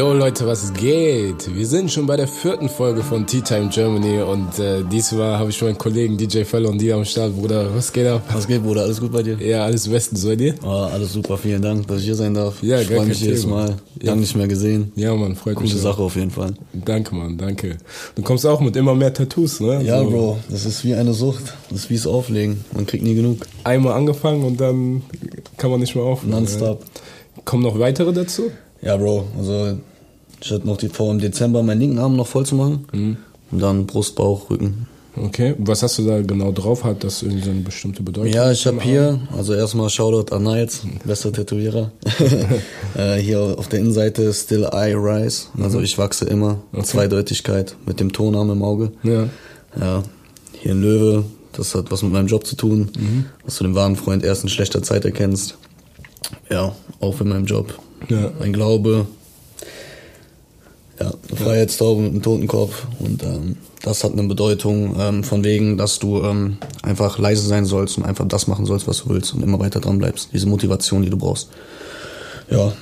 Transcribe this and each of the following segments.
Yo Leute, was geht? Wir sind schon bei der vierten Folge von Tea Time Germany und äh, diesmal habe ich meinen Kollegen DJ Feller und dir am Start, Bruder. Was geht ab? Was geht, Bruder? Alles gut bei dir? Ja, alles bestens bei dir? Oh, alles super, vielen Dank, dass ich hier sein darf. Ja, ich freue mich jedes. Mal. Lang nicht mehr gesehen. Ja, Mann, freut Coole mich. auch. Sache auf jeden Fall. Danke, Mann, danke. Du kommst auch mit immer mehr Tattoos, ne? Ja, So Bro, das ist wie eine Sucht. Das ist wie es Auflegen. Man kriegt nie genug. Einmal angefangen und dann kann man nicht mehr aufhören. Nonstop. Ja. Kommen noch weitere dazu? Ja, Bro, also ich hatte noch die vor, im Dezember meinen linken Arm noch voll zu machen. Mhm. Und dann Brust, Bauch, Rücken. Okay, was hast du da genau drauf? Hat das irgendwie so eine bestimmte Bedeutung? Ja, ich habe hier, also erstmal Shoutout an Niles, bester Tätowierer. äh, hier auf der Innenseite Still I Rise, also ich wachse immer. Zweideutigkeit mit dem Tonarm im Auge. Ja. Ja, hier ein Löwe, das hat was mit meinem Job zu tun, dass du den wahren Freund erst in schlechter Zeit erkennst. Ja, auch in meinem Job. Ja. Mein Glaube. Ja, eine Freiheitstaube mit einem Totenkopf. Und ähm, das hat eine Bedeutung ähm, von wegen, dass du ähm, einfach leise sein sollst und einfach das machen sollst, was du willst und immer weiter dran bleibst. Diese Motivation, die du brauchst. Ja,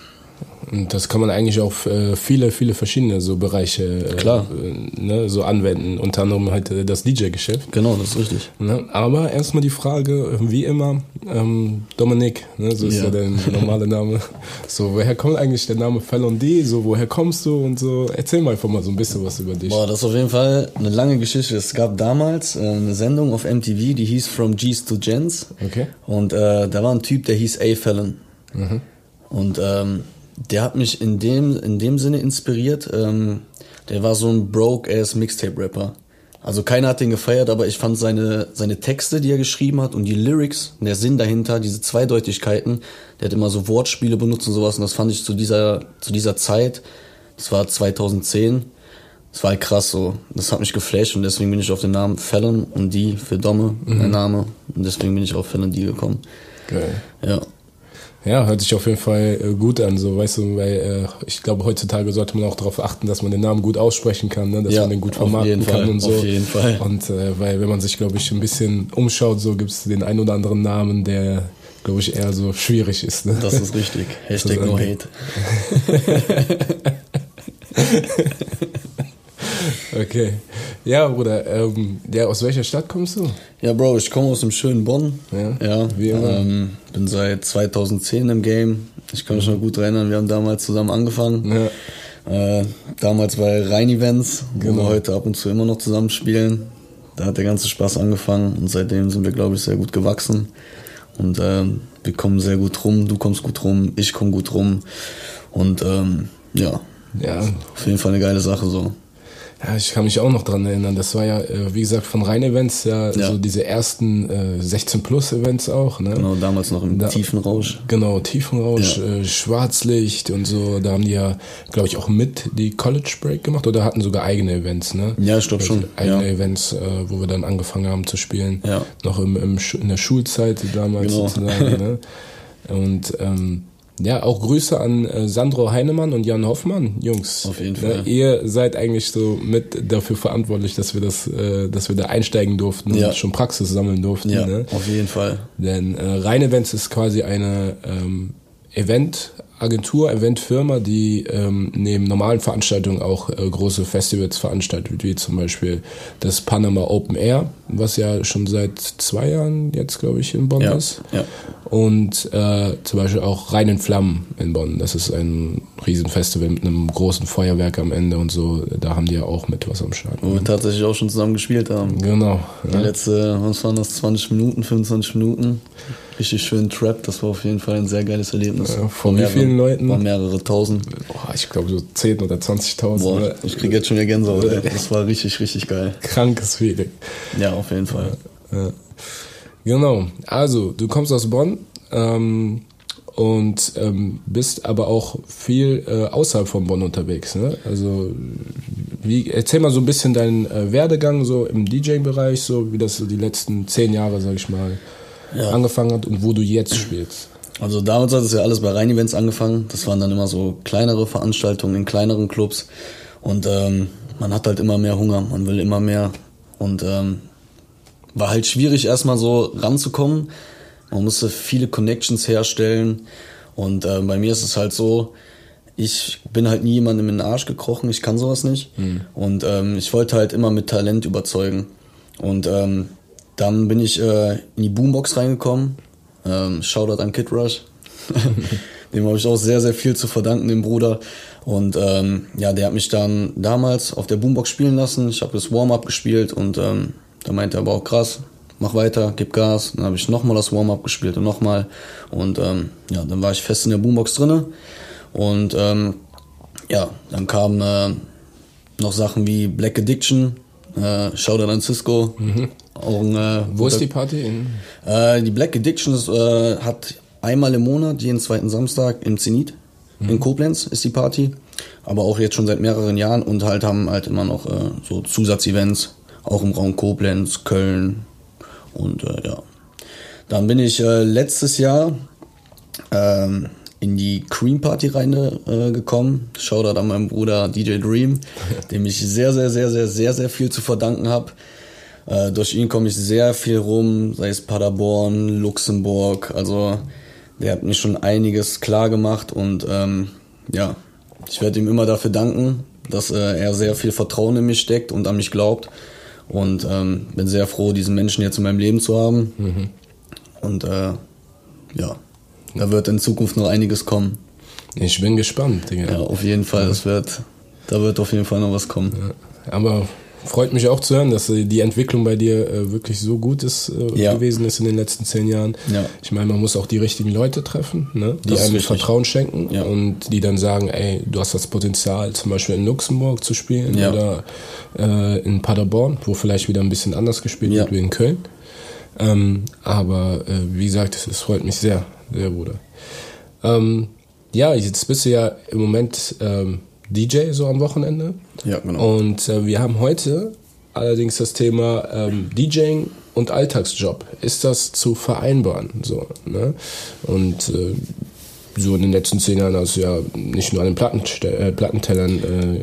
Und das kann man eigentlich auf äh, viele, viele verschiedene so Bereiche äh, Klar. äh, ne, so anwenden. Unter anderem halt äh, das DJ-Geschäft. genau, das ist richtig. Ne? Aber erstmal die Frage, wie immer, ähm, Dominik, ne, so ist ja. Ja. dein normaler Name. So, woher kommt eigentlich der Name Fallon D? So, woher kommst du und so? Erzähl mal einfach mal so ein bisschen was über dich. Boah, das ist auf jeden Fall eine lange Geschichte. Es gab damals äh, eine Sendung auf MTV, die hieß From G's to Gens. Okay. Und äh, da war ein Typ, der hieß A. Fallon. Mhm. Und ähm, der hat mich in dem, in dem Sinne inspiriert. Ähm, der war so ein broke-ass Mixtape-Rapper. Also keiner hat den gefeiert, aber ich fand seine, seine Texte, die er geschrieben hat und die Lyrics, der Sinn dahinter, diese Zweideutigkeiten, der hat immer so Wortspiele benutzt und sowas und das fand ich zu dieser, zu dieser Zeit, das war 2010, das war halt krass so. Das hat mich geflasht und deswegen bin ich auf den Namen Fallon und die für Domme, mein Name. Und deswegen bin ich auf Fallon D gekommen. Geil. Ja. Ja, hört sich auf jeden Fall äh, gut an, so weißt du, weil äh, ich glaube heutzutage sollte man auch darauf achten, dass man den Namen gut aussprechen kann, ne? dass Ja, man den gut vermarkten kann Fall, und so. auf jeden Fall. Und äh, weil wenn man sich, glaube ich, ein bisschen umschaut, so gibt es den ein oder anderen Namen, der, glaube ich, eher so schwierig ist. Ne? Das ist richtig. Hashtag no hate. Okay. Ja, Bruder, ähm, ja, aus welcher Stadt kommst du? Ja, Bro, ich komme aus dem schönen Bonn. Ja, ja wie immer. ähm, bin seit 2010 im Game. Ich kann mich noch gut erinnern, wir haben damals zusammen angefangen. Ja. Äh, damals bei Rhein-Events, wo Genau. wir heute ab und zu immer noch zusammen spielen. Da hat der ganze Spaß angefangen und seitdem sind wir, glaube ich, sehr gut gewachsen. Und ähm, wir kommen sehr gut rum, du kommst gut rum, ich komme gut rum. Und ähm, ja, Ja, auf jeden Fall eine geile Sache so. Ja, ich kann mich auch noch dran erinnern. Das war ja, äh, wie gesagt, von Rhein-Events ja, Ja. so diese ersten äh, 16-Plus-Events auch. Ne? Genau, damals noch im Da- tiefen Rausch. Genau, Tiefenrausch, Ja. äh, Schwarzlicht und so. Da haben die ja, glaube ich, auch mit die College Break gemacht oder hatten sogar eigene Events, ne? Ja, ich glaub schon, Eigene ja. Events, äh, wo wir dann angefangen haben zu spielen. Ja. Noch im, im, in der Schulzeit damals Genau. sozusagen. ne? Und ähm, ja, auch Grüße an äh, Sandro Heinemann und Jan Hoffmann, Jungs. Auf jeden Ne, Fall. ihr seid eigentlich so mit dafür verantwortlich, dass wir das, äh, dass wir da einsteigen durften Ja. und schon Praxis sammeln durften. Ja, Ne? auf jeden Fall. Denn äh, Rhein Events ist quasi eine ähm, Eventagentur, Eventfirma, die ähm, neben normalen Veranstaltungen auch äh, große Festivals veranstaltet, wie zum Beispiel das Panama Open Air, was ja schon seit zwei Jahren jetzt, glaube ich, in Bonn Ja, ist. ja. Und äh, zum Beispiel auch Rhein in Flammen in Bonn. Das ist ein Riesenfestival mit einem großen Feuerwerk am Ende und so. Da haben die ja auch mit was am Start. Wo wir tatsächlich auch schon zusammen gespielt haben. Genau. Die letzte, was waren das, 20 Minuten, 25 Minuten. Richtig schön Trap, das war auf jeden Fall ein sehr geiles Erlebnis. Ja, von wie vielen Leuten? War mehrere tausend. Boah, ich glaube so 10.000 oder 20.000. Boah, ich krieg jetzt schon wieder Gänsehaut. ey. Das war richtig, richtig geil. Krankes Feeling. Ja, auf jeden Fall. Ja. Genau. Also, du kommst aus Bonn ähm, und ähm, bist aber auch viel äh, außerhalb von Bonn unterwegs. Ne? Also, wie, erzähl mal so ein bisschen deinen äh, Werdegang so im DJ-Bereich, so wie das so die letzten zehn Jahre, sag ich mal, Ja. angefangen hat und wo du jetzt spielst. Also damals hat es ja alles bei Rhein-Events angefangen. Das waren dann immer so kleinere Veranstaltungen in kleineren Clubs. Und ähm, man hat halt immer mehr Hunger, man will immer mehr. Und ähm, war halt schwierig erstmal so ranzukommen. Man musste viele Connections herstellen. Und äh, bei mir ist es halt so, ich bin halt nie jemandem in den Arsch gekrochen, ich kann sowas nicht. Mhm. Und ähm, ich wollte halt immer mit Talent überzeugen. Und ähm, dann bin ich äh, in die Boombox reingekommen. Ähm, Shoutout an Kid Rush. dem habe ich auch sehr, sehr viel zu verdanken, dem Bruder. Und ähm, ja, der hat mich dann damals auf der Boombox spielen lassen. Ich habe das Warm-up gespielt und ähm, da meinte er aber auch krass, mach weiter, gib Gas. Dann habe ich nochmal das Warm-up gespielt und nochmal. Und ähm, ja, dann war ich fest in der Boombox drinne. Und ähm, ja, dann kamen äh, noch Sachen wie Black Addiction, äh, Shoutout an Cisco. Auch ein, äh, Wo ist die Party? In, äh, die Black Addiction ist, äh, hat einmal im Monat, jeden zweiten Samstag im Zenit. In Koblenz ist die Party. Aber auch jetzt schon seit mehreren Jahren und halt haben halt immer noch äh, so Zusatzevents, auch im Raum Koblenz, Köln und äh, ja. Dann bin ich äh, letztes Jahr ähm, in die Cream Party rein äh, gekommen. Shoutout an meinen Bruder DJ Dream, dem ich sehr, sehr, sehr, sehr, sehr, sehr viel zu verdanken habe. Äh, durch ihn komme ich sehr viel rum, sei es Paderborn, Luxemburg. Also der hat mir schon einiges klar gemacht und ähm, ja, ich werde ihm immer dafür danken, dass äh, er sehr viel Vertrauen in mich steckt und an mich glaubt. Und ähm, bin sehr froh, diesen Menschen jetzt in meinem Leben zu haben. Und äh, ja, da wird in Zukunft noch einiges kommen. ich bin gespannt, Digga. Ja, auf jeden Fall. Das wird, da wird auf jeden Fall noch was kommen. Aber freut mich auch zu hören, dass äh, die Entwicklung bei dir äh, wirklich so gut ist äh, Ja. gewesen ist in den letzten zehn Jahren. Ja. Ich meine, man muss auch die richtigen Leute treffen, ne? die Das einem. Vertrauen schenken Ja. und die dann sagen, ey, du hast das Potenzial, zum Beispiel in Luxemburg zu spielen oder äh, in Paderborn, wo vielleicht wieder ein bisschen anders gespielt wird wie in Köln. Ähm, aber äh, wie gesagt, es, es freut mich sehr, sehr, Bruder. Ähm, ja, jetzt bist du ja im Moment ähm, DJ so am Wochenende. Ja, genau. Und äh, wir haben heute allerdings das Thema ähm, DJing und Alltagsjob. Ist das zu vereinbaren? So, ne? Und äh, so in den letzten zehn Jahren hast du ja nicht nur an den Plattenste äh, Plattentellern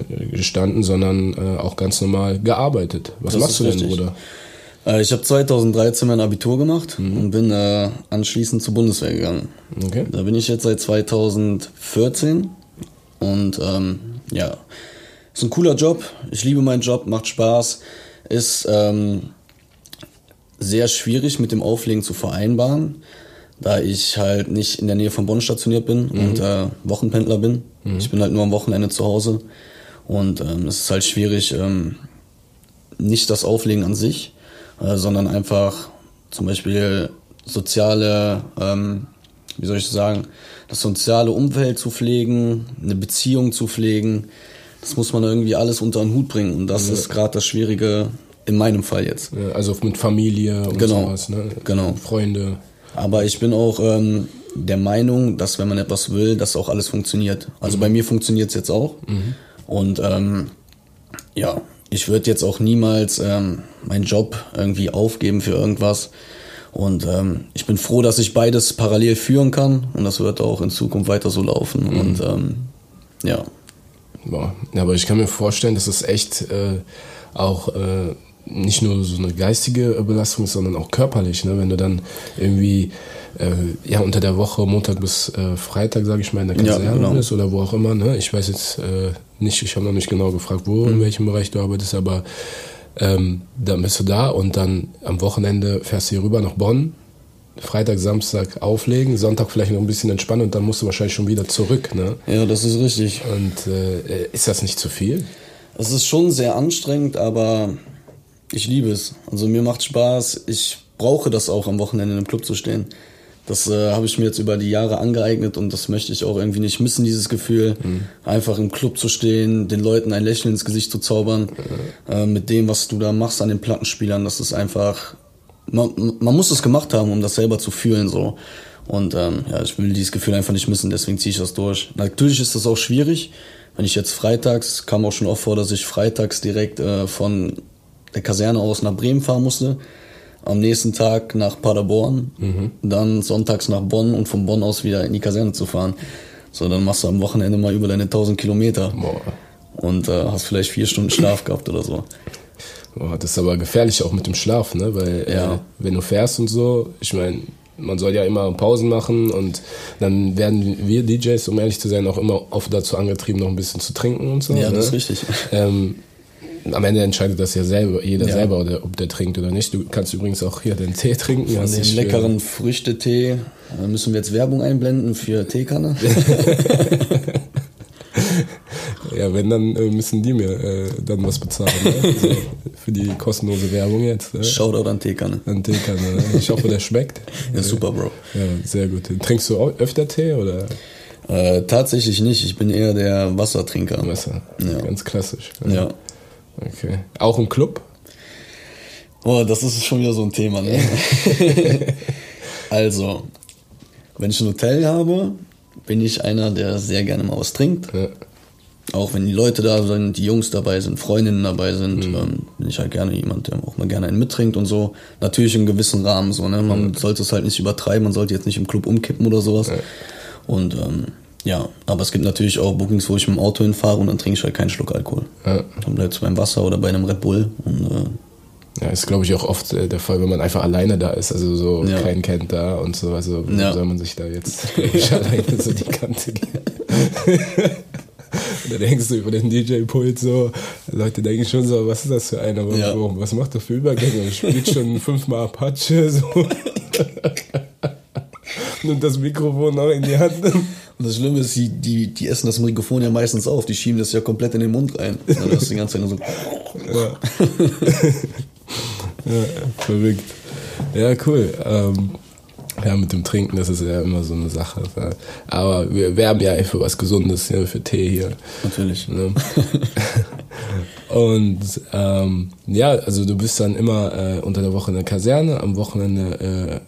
äh, gestanden, sondern äh, auch ganz normal gearbeitet. Was Das machst du denn, richtig. Bruder? Äh, ich habe 2013 mein Abitur gemacht und bin äh, anschließend zur Bundeswehr gegangen. Okay. Da bin ich jetzt seit 2014 und ähm, ja, ist ein cooler Job. Ich liebe meinen Job, macht Spaß, ist ähm, sehr schwierig mit dem Auflegen zu vereinbaren, da ich halt nicht in der Nähe von Bonn stationiert bin und äh, Wochenpendler bin. Ich bin halt nur am Wochenende zu Hause und ähm, es ist halt schwierig, ähm, nicht das Auflegen an sich, äh, sondern einfach zum Beispiel soziale, ähm, wie soll ich sagen, das soziale Umfeld zu pflegen, eine Beziehung zu pflegen. Das muss man irgendwie alles unter den Hut bringen und das ist gerade das Schwierige in meinem Fall jetzt. Ja, Also mit Familie und Genau. sowas, ne? Genau. Freunde. Aber ich bin auch ähm, der Meinung, dass wenn man etwas will, dass auch alles funktioniert. Also bei mir funktioniert es jetzt auch. Und ähm, ja, ich würde jetzt auch niemals ähm, meinen Job irgendwie aufgeben für irgendwas. Und ähm, ich bin froh, dass ich beides parallel führen kann. Und das wird auch in Zukunft weiter so laufen. Und ähm, ja, Boah. Ja, aber ich kann mir vorstellen, dass es echt äh, auch äh, nicht nur so eine geistige Belastung ist, sondern auch körperlich, ne? Wenn du dann irgendwie äh, ja unter der Woche Montag bis äh, Freitag, sage ich mal, in der Ja, Kaserne genau. bist oder wo auch immer, ne? Ich weiß jetzt äh, nicht, ich habe noch nicht genau gefragt, wo Mhm. in welchem Bereich du arbeitest, aber ähm, dann bist du da und dann am Wochenende fährst du hier rüber nach Bonn. Freitag, Samstag auflegen, Sonntag vielleicht noch ein bisschen entspannen und dann musst du wahrscheinlich schon wieder zurück, ne? ja, das ist richtig. Und äh, ist das nicht zu viel? Es ist schon sehr anstrengend, aber ich liebe es. Also mir macht Spaß. Ich brauche das auch am Wochenende im Club zu stehen. Das äh, habe ich mir jetzt über die Jahre angeeignet und das möchte ich auch irgendwie nicht missen, dieses Gefühl. Einfach im Club zu stehen, den Leuten ein Lächeln ins Gesicht zu zaubern. Äh, mit dem, was du da machst an den Plattenspielern, das ist einfach. Man, man muss es gemacht haben, um das selber zu fühlen. so. Und ähm, ja, ich will dieses Gefühl einfach nicht missen, deswegen ziehe ich das durch. Natürlich ist das auch schwierig. Wenn ich jetzt freitags, kam auch schon oft vor, dass ich freitags direkt äh, von der Kaserne aus nach Bremen fahren musste. Am nächsten Tag nach Paderborn, dann sonntags nach Bonn und von Bonn aus wieder in die Kaserne zu fahren. So, dann machst du am Wochenende mal über deine 1000 Kilometer Boah. und äh, hast vielleicht vier Stunden Schlaf gehabt oder so. Boah, das ist aber gefährlich auch mit dem Schlaf, ne? Weil äh, Ja. wenn du fährst und so, ich meine, man soll ja immer Pausen machen und dann werden wir DJs, um ehrlich zu sein, auch immer oft dazu angetrieben, noch ein bisschen zu trinken und so. Ja, ne? das ist richtig. Ähm, am Ende entscheidet das ja selber, jeder ja. selber, oder, ob der trinkt oder nicht. Du kannst übrigens auch hier den Tee trinken. Von dem leckeren Früchtetee da müssen wir jetzt Werbung einblenden für Teekanne. ja, wenn, dann äh, müssen die mir äh, dann was bezahlen. Ne? Also für die kostenlose Werbung jetzt. Ne? Shoutout an Teekanne. An Teekanne. Ne? Ich hoffe, der schmeckt. Ja, super, Bro. Ja, sehr gut. Trinkst du öfter Tee oder? Äh, tatsächlich nicht. Ich bin eher der Wassertrinker. Wasser. Ja. Ganz klassisch. Ja. Okay. Auch im Club? Oh, das ist schon wieder so ein Thema, ne? also, wenn ich ein Hotel habe, bin ich einer, der sehr gerne mal was trinkt. Ja. Auch wenn die Leute da sind, die Jungs dabei sind, Freundinnen dabei sind, mhm. ähm, bin ich halt gerne jemand, der auch mal gerne einen mittrinkt und so. Natürlich in gewissen Rahmen so, ne? Man mhm. sollte es halt nicht übertreiben, man sollte jetzt nicht im Club umkippen oder sowas. Ja. Und ähm, ja, aber es gibt natürlich auch Bookings, wo ich mit dem Auto hinfahre und dann trinke ich halt keinen Schluck Alkohol. Ja. Dann bleibt es beim Wasser oder bei einem Red Bull und äh, ja, ist glaube ich auch oft äh, der Fall, wenn man einfach alleine da ist, also so ja. keinen kennt da und so, also ja. soll man sich da jetzt ich, alleine so die Kante geben. da denkst du über den DJ-Pult so, Leute denken schon so, was ist das für einer, ja. was macht der für Übergänge? Spielt schon fünfmal Apache, so. Nimmt das Mikrofon auch in die Hand. Und das Schlimme ist, die, die, die essen das Mikrofon ja meistens auf, die schieben das ja komplett in den Mund rein. dann hast du die ganze Zeit nur so. Ja. ja, verrückt. Ja, cool. Ähm, ja, mit dem Trinken, das ist ja immer so eine Sache. Aber wir werben ja für was Gesundes, für Tee hier. Natürlich. Ne? Und ähm, ja, also du bist dann immer äh, unter der Woche in der Kaserne, am Wochenende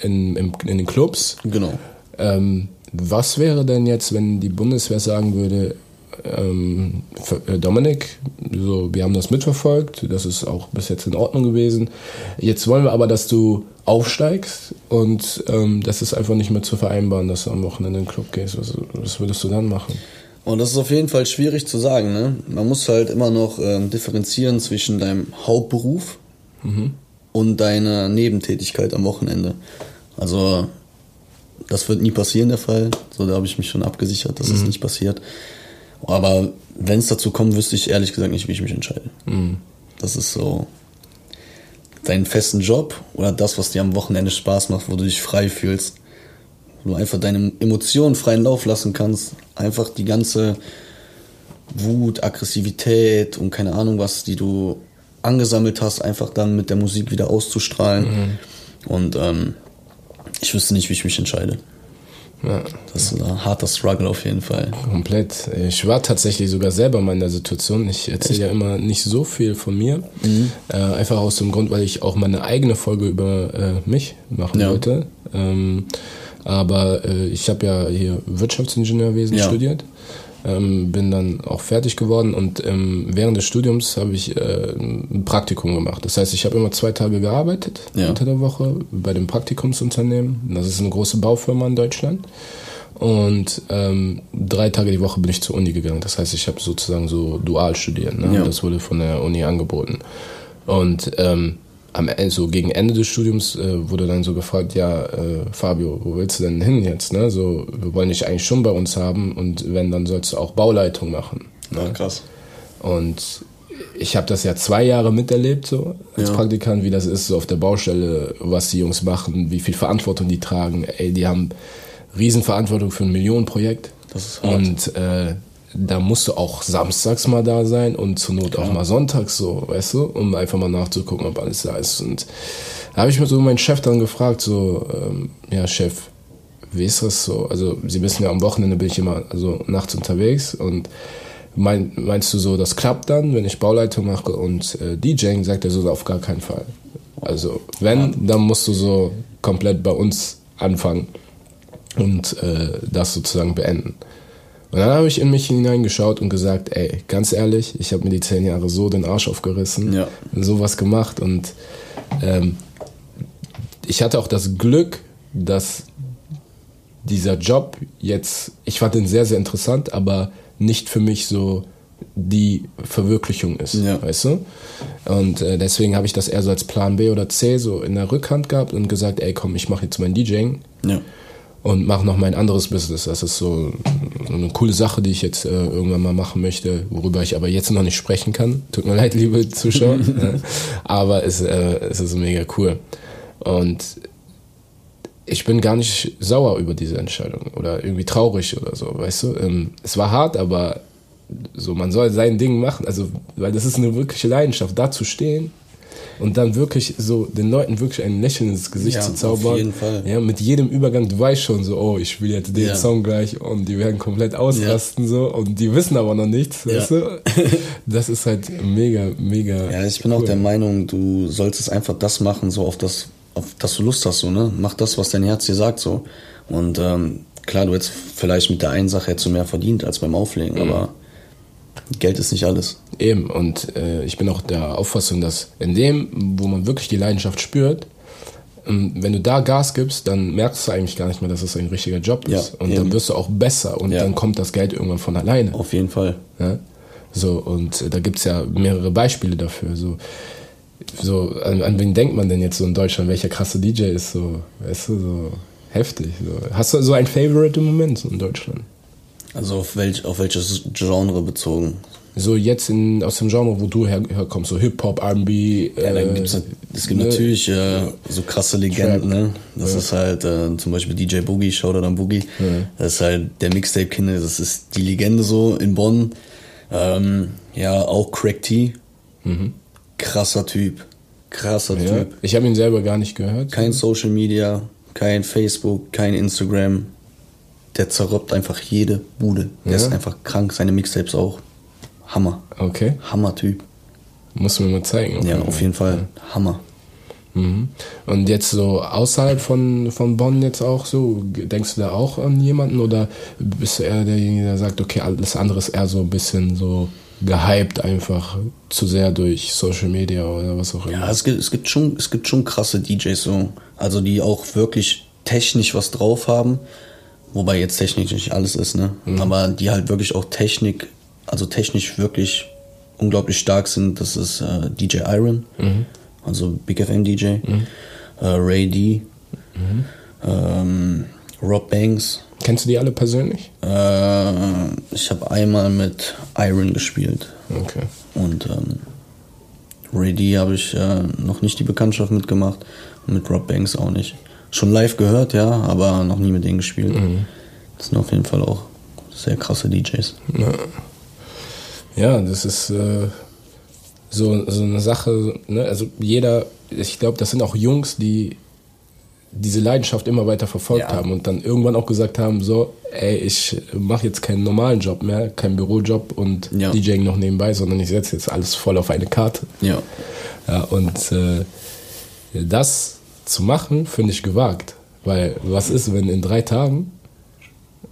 äh, in, in, in, den Clubs. Genau. Ähm, was wäre denn jetzt, wenn die Bundeswehr sagen würde, ähm, äh, Dominik, so, wir haben das mitverfolgt, das ist auch bis jetzt in Ordnung gewesen. Jetzt wollen wir aber, dass du aufsteigst und ähm, das ist einfach nicht mehr zu vereinbaren, dass du am Wochenende in den Club gehst. Was, was würdest du dann machen? Und das ist auf jeden Fall schwierig zu sagen. Ne? Man muss halt immer noch ähm, differenzieren zwischen deinem Hauptberuf mhm. und deiner Nebentätigkeit am Wochenende. Also das wird nie passieren, der Fall. So, da habe ich mich schon abgesichert, dass mhm. das nicht passiert. Aber wenn es dazu kommt, wüsste ich ehrlich gesagt nicht, wie ich mich entscheide. Mhm. Das ist so deinen festen Job oder das, was dir am Wochenende Spaß macht, wo du dich frei fühlst, wo du einfach deine Emotionen freien Lauf lassen kannst, einfach die ganze Wut, Aggressivität und keine Ahnung was, die du angesammelt hast, einfach dann mit der Musik wieder auszustrahlen. Mhm. Und ähm, ich wüsste nicht, wie ich mich entscheide. Ja. Das ist ein harter Struggle auf jeden Fall. Komplett. Ich war tatsächlich sogar selber mal in der Situation. Ich erzähle ja immer nicht so viel von mir. Mhm. Äh, einfach aus dem Grund, weil ich auch meine eigene Folge über äh, mich machen ja. wollte. Ähm, aber äh, ich habe ja hier Wirtschaftsingenieurwesen ja. studiert ähm, bin dann auch fertig geworden und ähm, während des Studiums habe ich äh, ein Praktikum gemacht. Das heißt, ich habe immer zwei Tage gearbeitet ja. unter der Woche bei dem Praktikumsunternehmen. Das ist eine große Baufirma in Deutschland. Und ähm, drei Tage die Woche bin ich zur Uni gegangen. Das heißt, ich habe sozusagen so dual studiert. Ne? Ja. Das wurde von der Uni angeboten. Und ähm, am Ende, so gegen Ende des Studiums äh, wurde dann so gefragt, ja, äh, Fabio, wo willst du denn hin jetzt? Ne? So, wir wollen dich eigentlich schon bei uns haben und wenn, dann sollst du auch Bauleitung machen. Ne? Ja, krass. Und ich habe das ja zwei Jahre miterlebt, so als ja. Praktikant, wie das ist, so auf der Baustelle, was die Jungs machen, wie viel Verantwortung die tragen. Ey, die haben Riesenverantwortung für ein Millionenprojekt. Das ist hart. Und äh, da musst du auch samstags mal da sein und zur Not auch mal sonntags so, weißt du, um einfach mal nachzugucken, ob alles da ist. Und da habe ich mir so meinen Chef dann gefragt, so, ähm, ja, Chef, wie ist das so? Also, Sie wissen ja, am Wochenende bin ich immer also nachts unterwegs und mein, meinst du so, das klappt dann, wenn ich Bauleitung mache und äh, DJing, sagt er so, auf gar keinen Fall. Also, wenn, dann musst du so komplett bei uns anfangen und äh, das sozusagen beenden. Und dann habe ich in mich hineingeschaut und gesagt, ey, ganz ehrlich, ich habe mir die zehn Jahre so den Arsch aufgerissen, ja. sowas gemacht und ähm, ich hatte auch das Glück, dass dieser Job jetzt, ich fand den sehr, sehr interessant, aber nicht für mich so die Verwirklichung ist, ja. weißt du? Und äh, deswegen habe ich das eher so als Plan B oder C so in der Rückhand gehabt und gesagt, ey komm, ich mache jetzt mein DJing Ja. Und mache noch mein anderes Business. Das ist so eine coole Sache, die ich jetzt äh, irgendwann mal machen möchte, worüber ich aber jetzt noch nicht sprechen kann. Tut mir leid, liebe Zuschauer. Aber es, äh, es ist mega cool. Und ich bin gar nicht sauer über diese Entscheidung oder irgendwie traurig oder so, weißt du? Ähm, es war hart, aber so, man soll sein Ding machen, also, weil das ist eine wirkliche Leidenschaft, da zu stehen und dann wirklich so den Leuten wirklich ein Lächeln ins Gesicht Ja, zu auf zaubern. jeden Fall. Ja, mit jedem Übergang, du weißt schon so, oh, ich spiele jetzt den Ja. Song gleich und die werden komplett ausrasten so und die wissen aber noch nichts, weißt du? Das ist halt mega, mega. Ja, ich bin auch cool. der Meinung, du solltest einfach das machen, so auf das, auf das du Lust hast, so, ne? Mach das, was dein Herz dir sagt, so. Und ähm, klar, du hättest vielleicht mit der einen Sache hättest du mehr verdient als beim Auflegen, Mhm. aber Geld ist nicht alles. Eben, und äh, ich bin auch der Auffassung, dass in dem, wo man wirklich die Leidenschaft spürt, ähm, wenn du da Gas gibst, dann merkst du eigentlich gar nicht mehr, dass es ein richtiger Job Ja, ist. Und eben. dann wirst du auch besser und Ja. dann kommt das Geld irgendwann von alleine. Auf jeden Fall. Ja? So, und äh, da gibt's ja mehrere Beispiele dafür. So, so an, an wen denkt man denn jetzt so in Deutschland, welcher krasse DJ ist so, weißt du, so heftig. So. Hast du so ein Favorite im Moment so in Deutschland? Also auf, welch, auf welches Genre bezogen? So jetzt in, aus dem Genre, wo du her, herkommst, so Hip-Hop, R&B. Ja, da äh, gibt's, es gibt ne? natürlich äh, so krasse Legenden, ne? Das ist halt äh, zum Beispiel DJ Boogie, Shoutout an Boogie. Das ist halt der Mixtape-Kinder, das ist die Legende so in Bonn. Ähm, ja, auch Craig T. Krasser Typ. Krasser Mhm. Ja, Typ. ich habe ihn selber gar nicht gehört. Kein Social Media, kein Facebook, kein Instagram. Der zerruppt einfach jede Bude. Der Ja. ist einfach krank, seine Mixtapes auch. Hammer. Okay, Hammer-Typ. muss mir mal zeigen. Ja, auf jeden Fall. Hammer. Mhm. Und jetzt so außerhalb von, von Bonn jetzt auch so, denkst du da auch an jemanden oder bist du eher derjenige, der sagt, okay, alles andere ist eher so ein bisschen so gehypt einfach zu sehr durch Social Media oder was auch immer? Ja, es gibt, es gibt schon, es gibt schon krasse DJs so. Also die auch wirklich technisch was drauf haben. Wobei jetzt technisch nicht alles ist, ne? Aber die halt wirklich auch Technik, also technisch wirklich unglaublich stark sind. Das ist äh, DJ Iron, also Big FM DJ, äh, Ray D, ähm, Rob Banks. Kennst du die alle persönlich? Äh, ich habe einmal mit Iron gespielt. Okay. Und ähm, Ray D habe ich äh, noch nicht die Bekanntschaft mitgemacht und mit Rob Banks auch nicht. Schon live gehört, ja, aber noch nie mit denen gespielt. Das sind auf jeden Fall auch sehr krasse DJs. Ja, das ist äh, so, so eine Sache, ne? also jeder, ich glaube, das sind auch Jungs, die diese Leidenschaft immer weiter verfolgt Ja. haben und dann irgendwann auch gesagt haben, so, ey, ich mache jetzt keinen normalen Job mehr, keinen Bürojob und Ja. DJing noch nebenbei, sondern ich setze jetzt alles voll auf eine Karte. Ja. Ja, und äh, das zu machen, finde ich gewagt. Weil was ist, wenn in drei Tagen,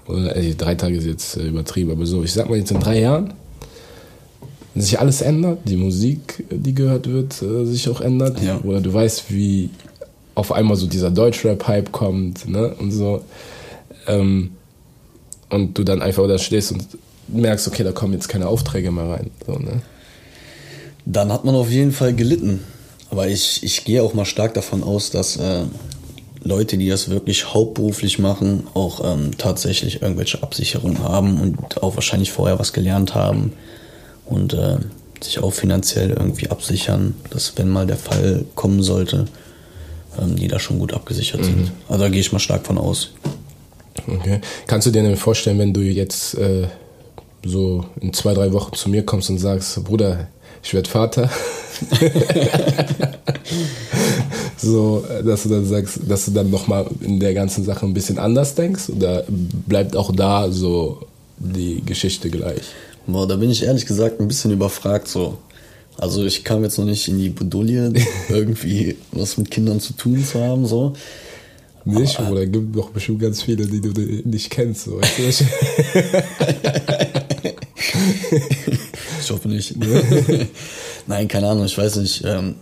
oder ey, drei Tage ist jetzt äh, übertrieben, aber so, ich sag mal jetzt in drei Jahren, sich alles ändert, die Musik, die gehört wird, äh, sich auch ändert. Ja. Oder du weißt, wie auf einmal so dieser Deutschrap-Hype kommt, ne? Und so. Ähm, und du dann einfach da stehst und merkst, okay, da kommen jetzt keine Aufträge mehr rein. So, ne? Dann hat man auf jeden Fall gelitten. Aber ich, ich gehe auch mal stark davon aus, dass äh, Leute, die das wirklich hauptberuflich machen, auch ähm, tatsächlich irgendwelche Absicherungen haben und auch wahrscheinlich vorher was gelernt haben und äh, sich auch finanziell irgendwie absichern, dass wenn mal der Fall kommen sollte, ähm, die da schon gut abgesichert sind. Also da gehe ich mal stark von aus. Okay. Kannst du dir denn vorstellen, wenn du jetzt äh, so in zwei, drei Wochen zu mir kommst und sagst, Bruder, ich werde Vater? so, dass du dann sagst, dass du dann nochmal in der ganzen Sache ein bisschen anders denkst? Oder bleibt auch da so die Geschichte gleich? Boah, da bin ich ehrlich gesagt ein bisschen überfragt so. Also ich kam jetzt noch nicht in die Bedouille, irgendwie was mit Kindern zu tun zu haben, so. Nicht, oder gibt doch bestimmt ganz viele, die du nicht kennst. So. Weißt du, was ich- hoffe nicht. Nein, keine Ahnung, ich weiß nicht. Ähm,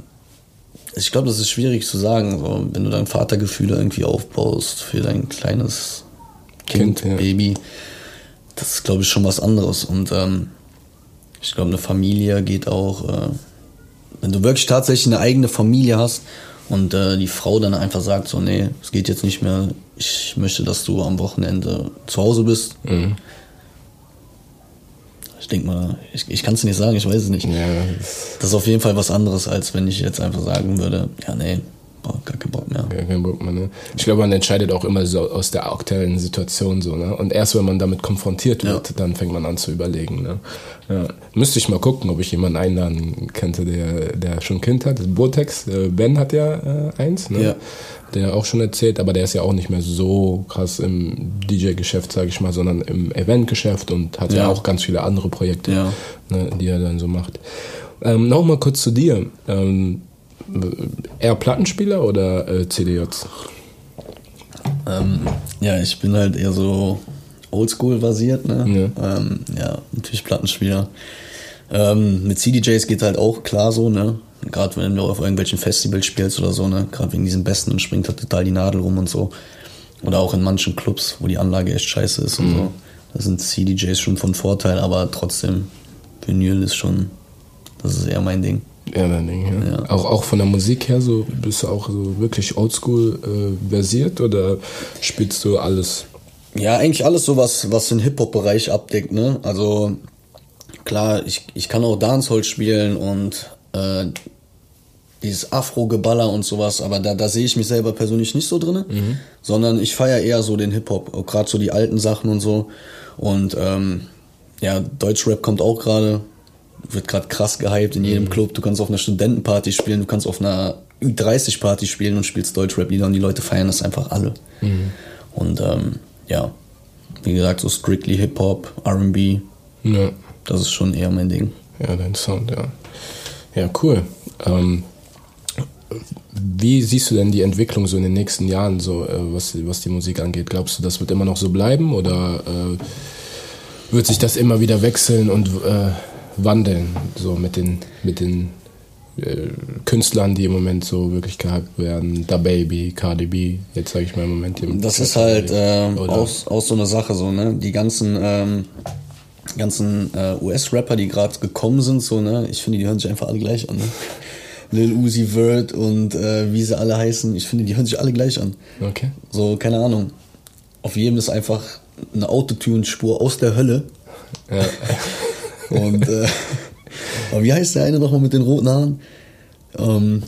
ich glaube, das ist schwierig zu sagen, wenn du dein Vatergefühle irgendwie aufbaust für dein kleines Kind, Kind, ja. Baby. Das ist, glaube ich, schon was anderes. Und ähm, ich glaube, eine Familie geht auch äh, Wenn du wirklich tatsächlich eine eigene Familie hast und äh, die Frau dann einfach sagt, so, nee, es geht jetzt nicht mehr, ich möchte, dass du am Wochenende zu Hause bist. Mhm. Ich denke mal, ich, ich kann es nicht sagen, ich weiß es nicht. Ja, Das ist auf jeden Fall was anderes, als wenn ich jetzt einfach sagen würde, ja, nee, boah, gar keinen Bock mehr. Ja, kein Bock mehr, ne? Ich glaube, man entscheidet auch immer so aus der aktuellen Situation so, ne? Und erst wenn man damit konfrontiert wird, dann fängt man an zu überlegen, ne? Ja. Müsste ich mal gucken, ob ich jemanden einladen könnte, der, der schon ein Kind hat. Botex, äh, Ben hat ja äh, eins, ne? Ja. Der auch schon erzählt, aber der ist ja auch nicht mehr so krass im DJ-Geschäft, sage ich mal, sondern im Event-Geschäft und hat ja. Ja. auch ganz viele andere Projekte, Ja. ne, die er dann so macht. Ähm, Nochmal kurz zu dir. Ähm, eher Plattenspieler oder äh, CDJs? Ähm, ja, ich bin halt eher so oldschool basiert, ne? Ja, ähm, ja natürlich Plattenspieler. Ähm, mit CDJs geht halt auch klar so, ne? Gerade wenn du auf irgendwelchen Festivals spielst oder so, ne? Gerade wegen diesen Besten und springt halt total die Nadel rum und so. Oder auch in manchen Clubs, wo die Anlage echt scheiße ist und so. Da sind CDJs schon von Vorteil, aber trotzdem, Vinyl ist schon, das ist eher mein Ding. Ja, dein Ding, ja. Ja. Auch, auch von der Musik her, so bist du auch so wirklich oldschool äh, versiert oder spielst du alles? Ja, eigentlich alles so, was, was den Hip-Hop-Bereich abdeckt, ne? Also, klar, ich, ich kann auch Dancehall spielen und äh, dieses Afro-Geballer und sowas, aber da, da sehe ich mich selber persönlich nicht so drinne, sondern ich feiere eher so den Hip-Hop, gerade so die alten Sachen und so. Und ähm, ja, Deutschrap kommt auch gerade, wird gerade krass gehypt in jedem Club. Du kannst auf einer Studentenparty spielen, du kannst auf einer Ü30-Party spielen und spielst Deutschrap-Lieder und die Leute feiern das einfach alle. Und ähm, ja, wie gesagt, so strictly Hip-Hop, RB, Ja, das ist schon eher mein Ding. ja dein Sound, ja. Ja, cool. Ähm, wie siehst du denn die Entwicklung so in den nächsten Jahren, so äh, was, was die Musik angeht? Glaubst du, das wird immer noch so bleiben oder äh, wird sich das immer wieder wechseln und äh, wandeln, so mit den, mit den äh, Künstlern, die im Moment so wirklich gehypt werden? Da Baby, Cardi B, jetzt sage ich mal im Moment. Das ist halt äh, auch, auch so eine Sache, so, ne? Die ganzen, ähm, ganzen äh, US-Rapper, die gerade gekommen sind, so, ne? Ich finde, die hören sich einfach alle gleich an, ne? Lil Uzi Vert und äh, wie sie alle heißen, ich finde, die hören sich alle gleich an. Okay. So, keine Ahnung. Auf jedem ist einfach eine Autotune-Spur aus der Hölle. Ja. Und äh, aber wie heißt der eine nochmal mit den roten Haaren? Ähm,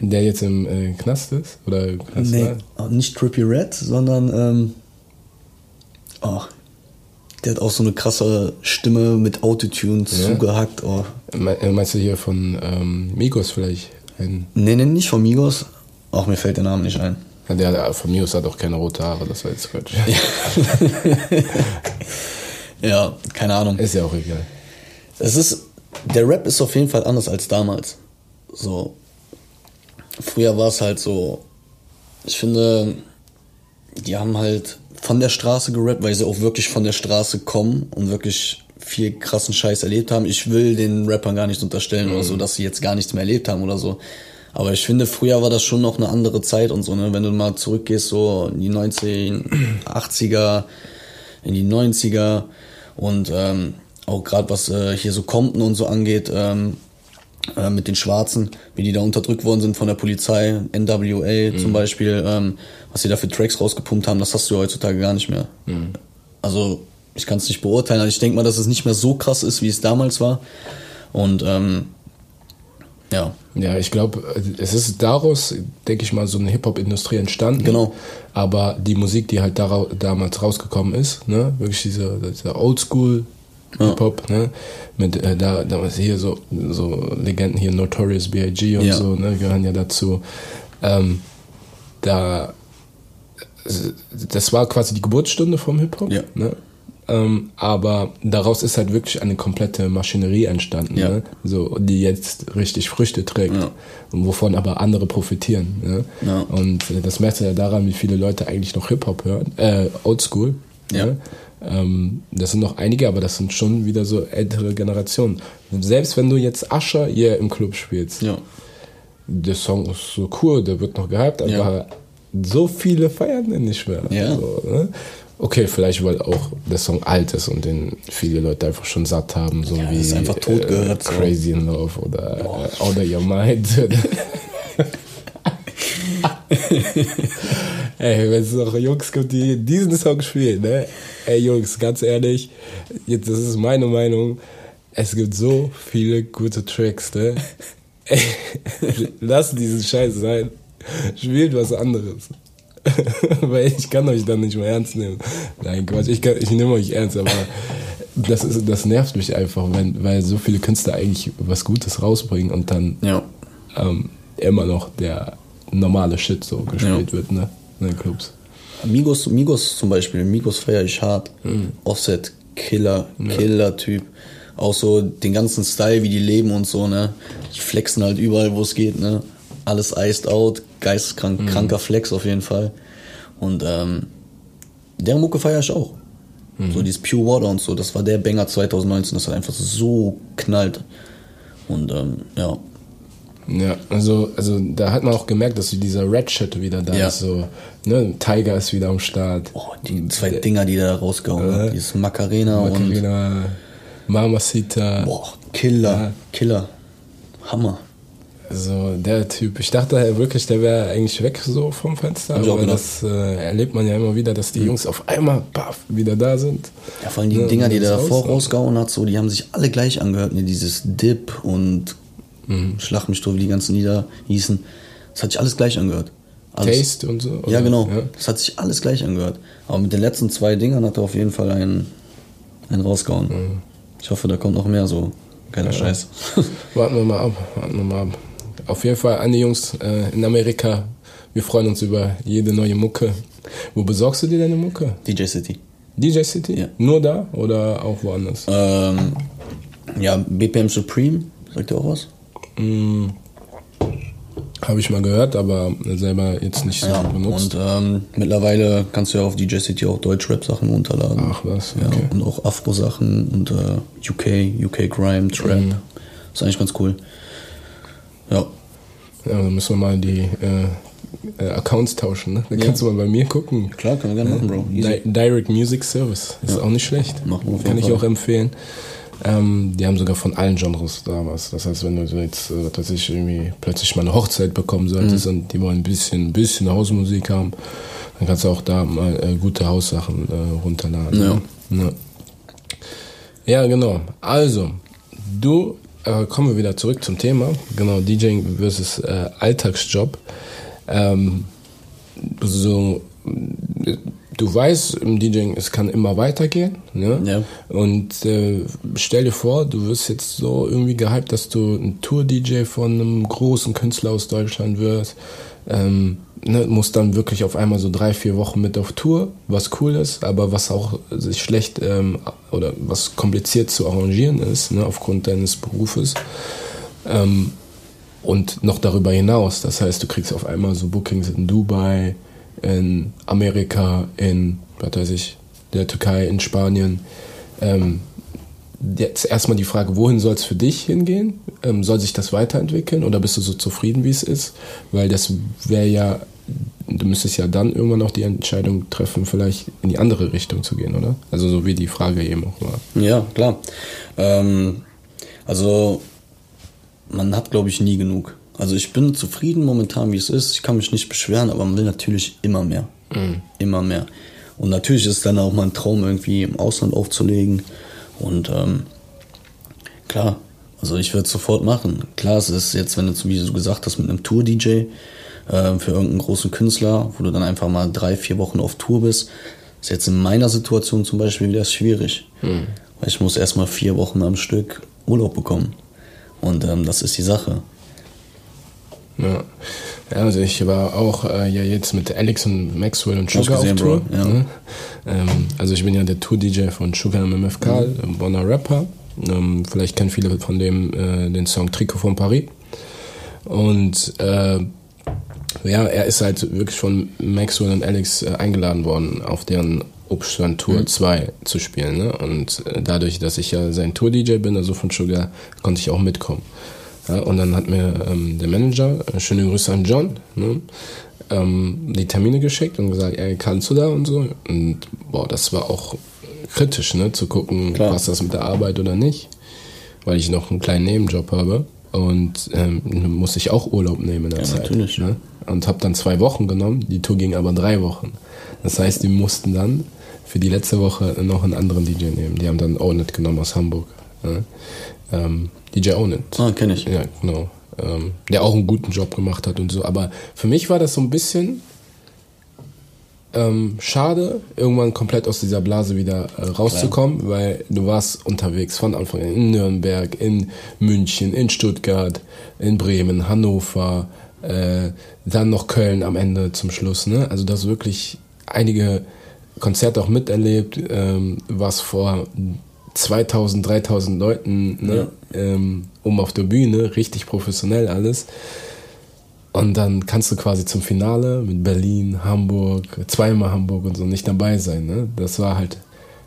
Der jetzt im äh, Knast ist? Oder Knast nee, war? nicht Trippy Red, sondern ähm, oh, der hat auch so eine krasse Stimme mit Autotune zugehackt. Oh. Me- äh, Meinst du hier von ähm, Migos vielleicht? Ein, Nee, nee, nicht von Migos. Ach, mir fällt der Name nicht ein. Ja, der, der von Migos hat auch keine rote Haare, das war jetzt Quatsch. Ja, keine Ahnung. Ist ja auch egal. Es ist, der Rap ist auf jeden Fall anders als damals. So, früher war es halt so, ich finde, die haben halt von der Straße gerappt, weil sie auch wirklich von der Straße kommen und wirklich viel krassen Scheiß erlebt haben. Ich will den Rappern gar nicht unterstellen oder so, dass sie jetzt gar nichts mehr erlebt haben oder so. Aber ich finde, früher war das schon noch eine andere Zeit und so, ne? Wenn du mal zurückgehst, so in die 1980er, in die 90er und ähm, auch gerade was äh, hier so Compton und so angeht, ähm, äh, mit den Schwarzen, wie die da unterdrückt worden sind von der Polizei, NWA zum Beispiel, ähm, was sie da für Tracks rausgepumpt haben, das hast du heutzutage gar nicht mehr. Also ich kann es nicht beurteilen, also ich denke mal, dass es nicht mehr so krass ist, wie es damals war. Und ähm, ja, Ja, ich glaube, es ist daraus, denke ich mal, so eine Hip-Hop-Industrie entstanden. Genau. Aber die Musik, die halt damals rausgekommen ist, ne, wirklich dieser, dieser Oldschool Hip-Hop, ne, mit äh, da damals hier so, so Legenden hier, Notorious B.I.G. und Ja. so, ne, gehören ja dazu. Ähm, da, das war quasi die Geburtsstunde vom Hip-Hop, Ja. ne? Ähm, aber daraus ist halt wirklich eine komplette Maschinerie entstanden, Ja. ne? so, die jetzt richtig Früchte trägt, Ja. und wovon aber andere profitieren. Ne? Ja. Und äh, das merkst du ja daran, wie viele Leute eigentlich noch Hip-Hop hören, äh, Oldschool. Ne? Ähm, das sind noch einige, aber das sind schon wieder so ältere Generationen. Selbst wenn du jetzt Asher hier im Club spielst, ja, der Song ist so cool, der wird noch gehypt, aber Ja. so viele feiern den nicht mehr. Ja. So, ne? Okay, vielleicht weil auch der Song alt ist und den viele Leute einfach schon satt haben, so Ja, wie ist einfach tot gehört, so. Crazy in Love oder äh, Order Your Mind. Ey, wenn es noch Jungs gibt, die diesen Song spielen, ne? Ey Jungs, ganz ehrlich, jetzt das ist meine Meinung. Es gibt so viele gute Tracks, ne? Ey, lasst diesen Scheiß sein. Spielt was anderes. Weil ich kann euch dann nicht mehr ernst nehmen. Nein, Quatsch, ich, kann- ich nehme euch ernst, aber das, ist, das nervt mich einfach, weil, weil so viele Künstler eigentlich was Gutes rausbringen und dann Ja. ähm, immer noch der normale Shit so gespielt Ja. wird, ne? In den Clubs. Migos, Migos zum Beispiel, Migos feiere ich hart. Offset, Killer, Killer-Typ. Auch so den ganzen Style, wie die leben und so, ne? Die flexen halt überall, wo es geht, ne? Alles iced out, geisteskrank, kranker Flex auf jeden Fall. Und ähm, deren Mucke feiere ich auch. So dieses Pure Water und so, das war der Banger 2019, das hat einfach so knallt. Und ähm, ja, Ja, also, also da hat man auch gemerkt, dass dieser Shit wieder da Ja. ist. So, ne? Tiger ist wieder am Start. oh, die zwei Dinger, die da rausgehauen haben, dieses Macarena, und Macarena, Mamacita. boah, Killer, Ja. Killer, Hammer. Also der Typ, ich dachte halt wirklich, der wäre eigentlich weg so vom Fenster. Ich aber das äh, erlebt man ja immer wieder, dass die Jungs auf einmal paff, wieder da sind. Ja, vor allem die Ja, Dinger, die der davor Ausland. rausgehauen hat, so, die haben sich alle gleich angehört. Ne? Dieses Dip und Mhm. Schlag mich tot, wie die ganzen Lieder hießen. Das hat sich alles gleich angehört. Alles. Taste und so. Ja, oder? genau. Ja. Das hat sich alles gleich angehört. Aber mit den letzten zwei Dingern hat er auf jeden Fall einen, einen rausgehauen. Mhm. Ich hoffe, da kommt noch mehr so geiler Scheiß. Warten wir mal ab, warten wir mal ab. Auf jeden Fall an die Jungs äh, in Amerika. Wir freuen uns über jede neue Mucke. Wo besorgst du dir deine Mucke? DJ City. DJ City? Ja. Nur da oder auch woanders? Ähm, ja, BPM Supreme, sagt ihr auch was? Hm, Habe ich mal gehört, aber selber jetzt nicht so Ja, benutzt. und ähm, mittlerweile kannst du ja auf DJ City auch Deutschrap-Sachen runterladen. Ach was, Ja, okay. und auch Afro-Sachen und äh, UK, UK Grime, Trap. Mhm. Ist eigentlich ganz cool. Ja. Ja, dann müssen wir mal die äh, äh, Accounts tauschen. Ne? Dann Ja. kannst du mal bei mir gucken. Klar, können wir gerne machen, Bro. Easy. Di Direct Music Service. Ist Ja. auch nicht schlecht. Machen wir auf Kann jeden ich Fall. auch empfehlen. Ähm, die haben sogar von allen Genres da was. Das heißt, wenn du jetzt äh, tatsächlich irgendwie plötzlich mal eine Hochzeit bekommen solltest Mhm. und die wollen ein bisschen, ein bisschen Hausmusik haben, dann kannst du auch da mal äh, gute Haussachen äh, runterladen. Ja. ja. Ja, genau. Also, du, äh, kommen wir wieder zurück zum Thema. Genau, DJing versus äh, Alltagsjob. Ähm, so, du weißt, im DJing, es kann immer weitergehen. Ne? Ja. Und äh, stell dir vor, du wirst jetzt so irgendwie gehypt, dass du ein Tour-DJ von einem großen Künstler aus Deutschland wirst. Ähm, ne, musst dann wirklich auf einmal so drei, vier Wochen mit auf Tour, was cool ist, aber was auch sich schlecht ähm, oder was kompliziert zu arrangieren ist, ne, aufgrund deines Berufes. Ähm, und noch darüber hinaus, das heißt, du kriegst auf einmal so Bookings in Dubai, in Amerika, in, was weiß ich, der Türkei, in Spanien. Ähm, jetzt erstmal die Frage, wohin soll es für dich hingehen? Ähm, soll sich das weiterentwickeln oder bist du so zufrieden, wie es ist? Weil das wäre ja, du müsstest ja dann irgendwann auch die Entscheidung treffen, vielleicht in die andere Richtung zu gehen, oder? Also so wie die Frage eben auch war. Ja, klar. Ähm, also, man hat, glaube ich, nie genug. Also, ich bin zufrieden momentan, wie es ist. Ich kann mich nicht beschweren, aber man will natürlich immer mehr. Immer mehr. Und natürlich ist dann auch mein Traum, irgendwie im Ausland aufzulegen. Und ähm, klar, also ich würde es sofort machen. Klar, es ist jetzt, wenn du, wie du gesagt hast, mit einem Tour-DJ äh, für irgendeinen großen Künstler, wo du dann einfach mal drei, vier Wochen auf Tour bist, ist jetzt in meiner Situation zum Beispiel wieder schwierig. Weil ich muss erstmal vier Wochen am Stück Urlaub bekommen. Und ähm, das ist die Sache. Ja. ja, also ich war auch äh, ja jetzt mit Alex und Maxwell und Sugar gesehen, auf Tour. Bro, ja. ne? ähm, also ich bin ja der Tour-DJ von Sugar im MFK, Mhm. Bonner Rapper. Ähm, vielleicht kennen viele von dem äh, den Song Trikot von Paris. Und äh, ja, er ist halt wirklich von Maxwell und Alex äh, eingeladen worden, auf deren Obststand Tour 2 zu spielen. Ne? Und äh, dadurch, dass ich ja sein Tour-DJ bin, also von Sugar, konnte ich auch mitkommen. Ja, und dann hat mir ähm, der Manager, äh, schöne Grüße an John, ne, ähm, die Termine geschickt und gesagt, ey, kannst du da und so. Und boah, das war auch kritisch, ne, zu gucken, Klar. passt das mit der Arbeit oder nicht, weil ich noch einen kleinen Nebenjob habe. Und ähm, musste ich auch Urlaub nehmen in der Ja, Zeit. natürlich. Ne? Und habe dann zwei Wochen genommen. Die Tour ging aber drei Wochen. Das heißt, die mussten dann für die letzte Woche noch einen anderen DJ nehmen. Die haben dann Own It genommen aus Hamburg. Ne? Ähm, DJ Own It. Ah, kenne ich. Ja, genau. Ähm, der auch einen guten Job gemacht hat und so. Aber für mich war das so ein bisschen ähm, schade, irgendwann komplett aus dieser Blase wieder äh, rauszukommen, weil du warst unterwegs von Anfang an in Nürnberg, in München, in Stuttgart, in Bremen, Hannover, äh, dann noch Köln am Ende zum Schluss. Ne? Also das wirklich einige Konzerte auch miterlebt, ähm, was vor 2000, 3000 Leuten ne, ähm, um auf der Bühne, richtig professionell alles. Und dann kannst du quasi zum Finale mit Berlin, Hamburg, zweimal Hamburg und so nicht dabei sein. Ne? Das war halt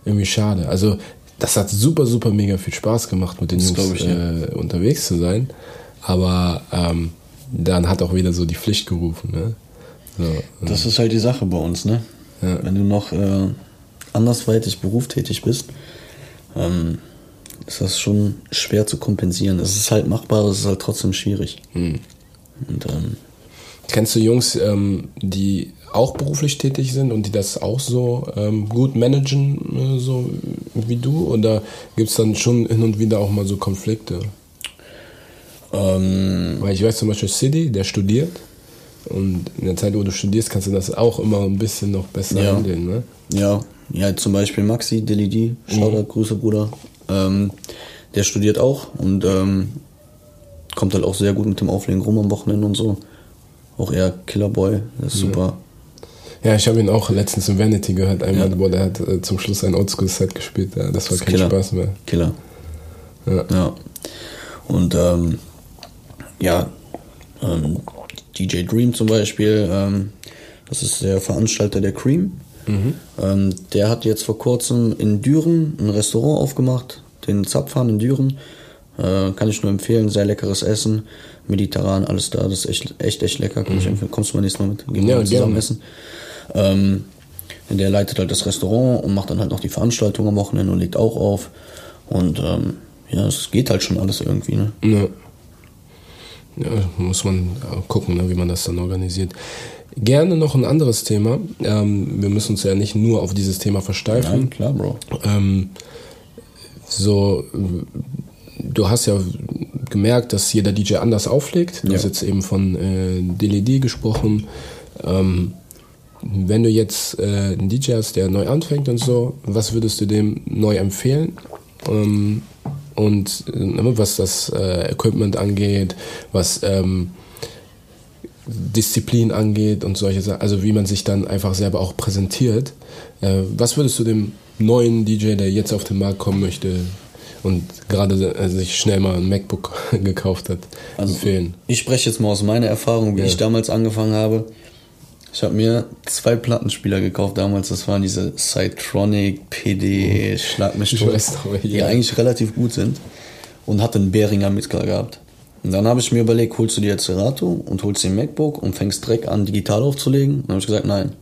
irgendwie schade. Also das hat super, super mega viel Spaß gemacht, mit den Das Jungs ich, ja. äh, unterwegs zu sein. Aber ähm, dann hat auch wieder so die Pflicht gerufen. Ne? So, Das ist halt die Sache bei uns, ne? Ja. Wenn du noch äh, andersweitig berufstätig bist, ähm, ist das schon schwer zu kompensieren. Es ist halt machbar, es ist halt trotzdem schwierig. Hm. Und ähm, Kennst du Jungs, ähm, die auch beruflich tätig sind und die das auch so ähm, gut managen, äh, so wie du? Oder gibt es dann schon hin und wieder auch mal so Konflikte? ähm, Weil ich weiß zum Beispiel City, der studiert. Und in der Zeit, wo du studierst, kannst du das auch immer ein bisschen noch besser Ja. handeln, ne? ja, ja, zum Beispiel Maxi, Delidi, Shoutout, Grüße, Bruder. Ähm, der studiert auch und ähm, kommt halt auch sehr gut mit dem Auflegen rum am Wochenende und so. Auch eher Killerboy, das ist super. Ja, ich habe ihn auch letztens in Vanity gehört, einmal, Ja. wo der hat äh, zum Schluss ein Oldschool-Set gespielt. Ja, das war Das kein Killer. Spaß mehr. Killer. Ja. Ja. Und ähm, ja, ähm, DJ Dream zum Beispiel, ähm, das ist der Veranstalter der Cream. Ähm, der hat jetzt vor kurzem in Düren ein Restaurant aufgemacht, den Zapfhahn in Düren. Äh, kann ich nur empfehlen, sehr leckeres Essen, mediterran, alles da, das ist echt, echt, echt lecker. Kann ich empfehlen. Kommst du mal nächstes Mal mit? Gehen wir Ja, zusammen essen. Ähm, der leitet halt das Restaurant und macht dann halt noch die Veranstaltung am Wochenende und legt auch auf. Und ähm, ja, es geht halt schon alles irgendwie, ne? Ja. Ja, muss man äh, gucken, ne, wie man das dann organisiert. Gerne noch ein anderes Thema. Ähm, wir müssen uns ja nicht nur auf dieses Thema versteifen. klar, Bro. Ähm, so, du hast ja gemerkt, dass jeder DJ anders auflegt. Du Ja. hast jetzt eben von äh, DLD gesprochen. Ähm, wenn du jetzt äh, einen DJ hast, der neu anfängt und so, was würdest du dem neu empfehlen? Ähm, und äh, was das äh, Equipment angeht, was ähm, Disziplin angeht und solche Sachen, also wie man sich dann einfach selber auch präsentiert. Äh, was würdest du dem neuen DJ, der jetzt auf den Markt kommen möchte und gerade äh, sich schnell mal ein MacBook gekauft hat, empfehlen? Ich spreche jetzt mal aus meiner Erfahrung, wie Ja. ich damals angefangen habe. Ich habe mir zwei Plattenspieler gekauft damals. Das waren diese Cytronic, PD, Schlag mich Ich tot, die eigentlich relativ gut sind. Und hatte einen Behringer Mitklar gehabt. Und dann habe ich mir überlegt, holst du dir jetzt Serato und holst dir ein MacBook und fängst direkt an, digital aufzulegen? Und dann habe ich gesagt, nein.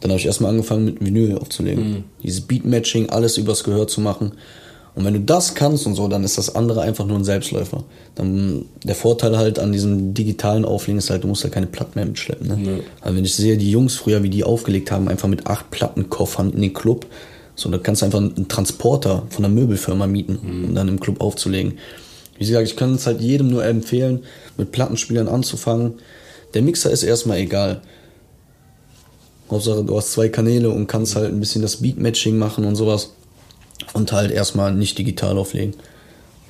Dann habe ich erstmal angefangen, mit Vinyl aufzulegen. Dieses Beatmatching, alles übers Gehör zu machen. Und wenn du das kannst und so, dann ist das andere einfach nur ein Selbstläufer. Dann, der Vorteil halt an diesem digitalen Auflegen ist halt, du musst halt keine Platten mehr mitschleppen. Ne? Also wenn ich sehe, die Jungs früher, wie die aufgelegt haben, einfach mit acht Plattenkoffern in den Club, so, da kannst du einfach einen Transporter von einer Möbelfirma mieten, um dann im Club aufzulegen. Wie gesagt, ich kann es halt jedem nur empfehlen, mit Plattenspielern anzufangen. Der Mixer ist erstmal egal. Hauptsache, du hast zwei Kanäle und kannst halt ein bisschen das Beatmatching machen und sowas. Und halt erstmal nicht digital auflegen.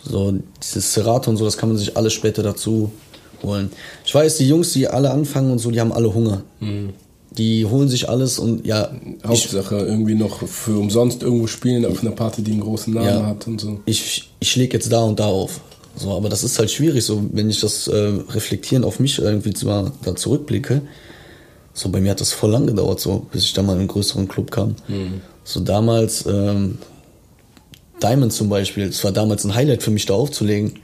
So, dieses Serato und so, das kann man sich alles später dazu holen. Ich weiß, die Jungs, die alle anfangen und so, die haben alle Hunger. Die holen sich alles und ja, ich, Hauptsache irgendwie noch für umsonst irgendwo spielen auf einer Party, die einen großen Namen Ja. hat und so. ich, ich lege jetzt da und da auf. So, aber das ist halt schwierig, so wenn ich das äh, reflektieren auf mich irgendwie zwar da zurückblicke. So, bei mir hat das voll lang gedauert, so, bis ich da mal in einen größeren Club kam. So damals, ähm, Diamond zum Beispiel, es war damals ein Highlight für mich da aufzulegen.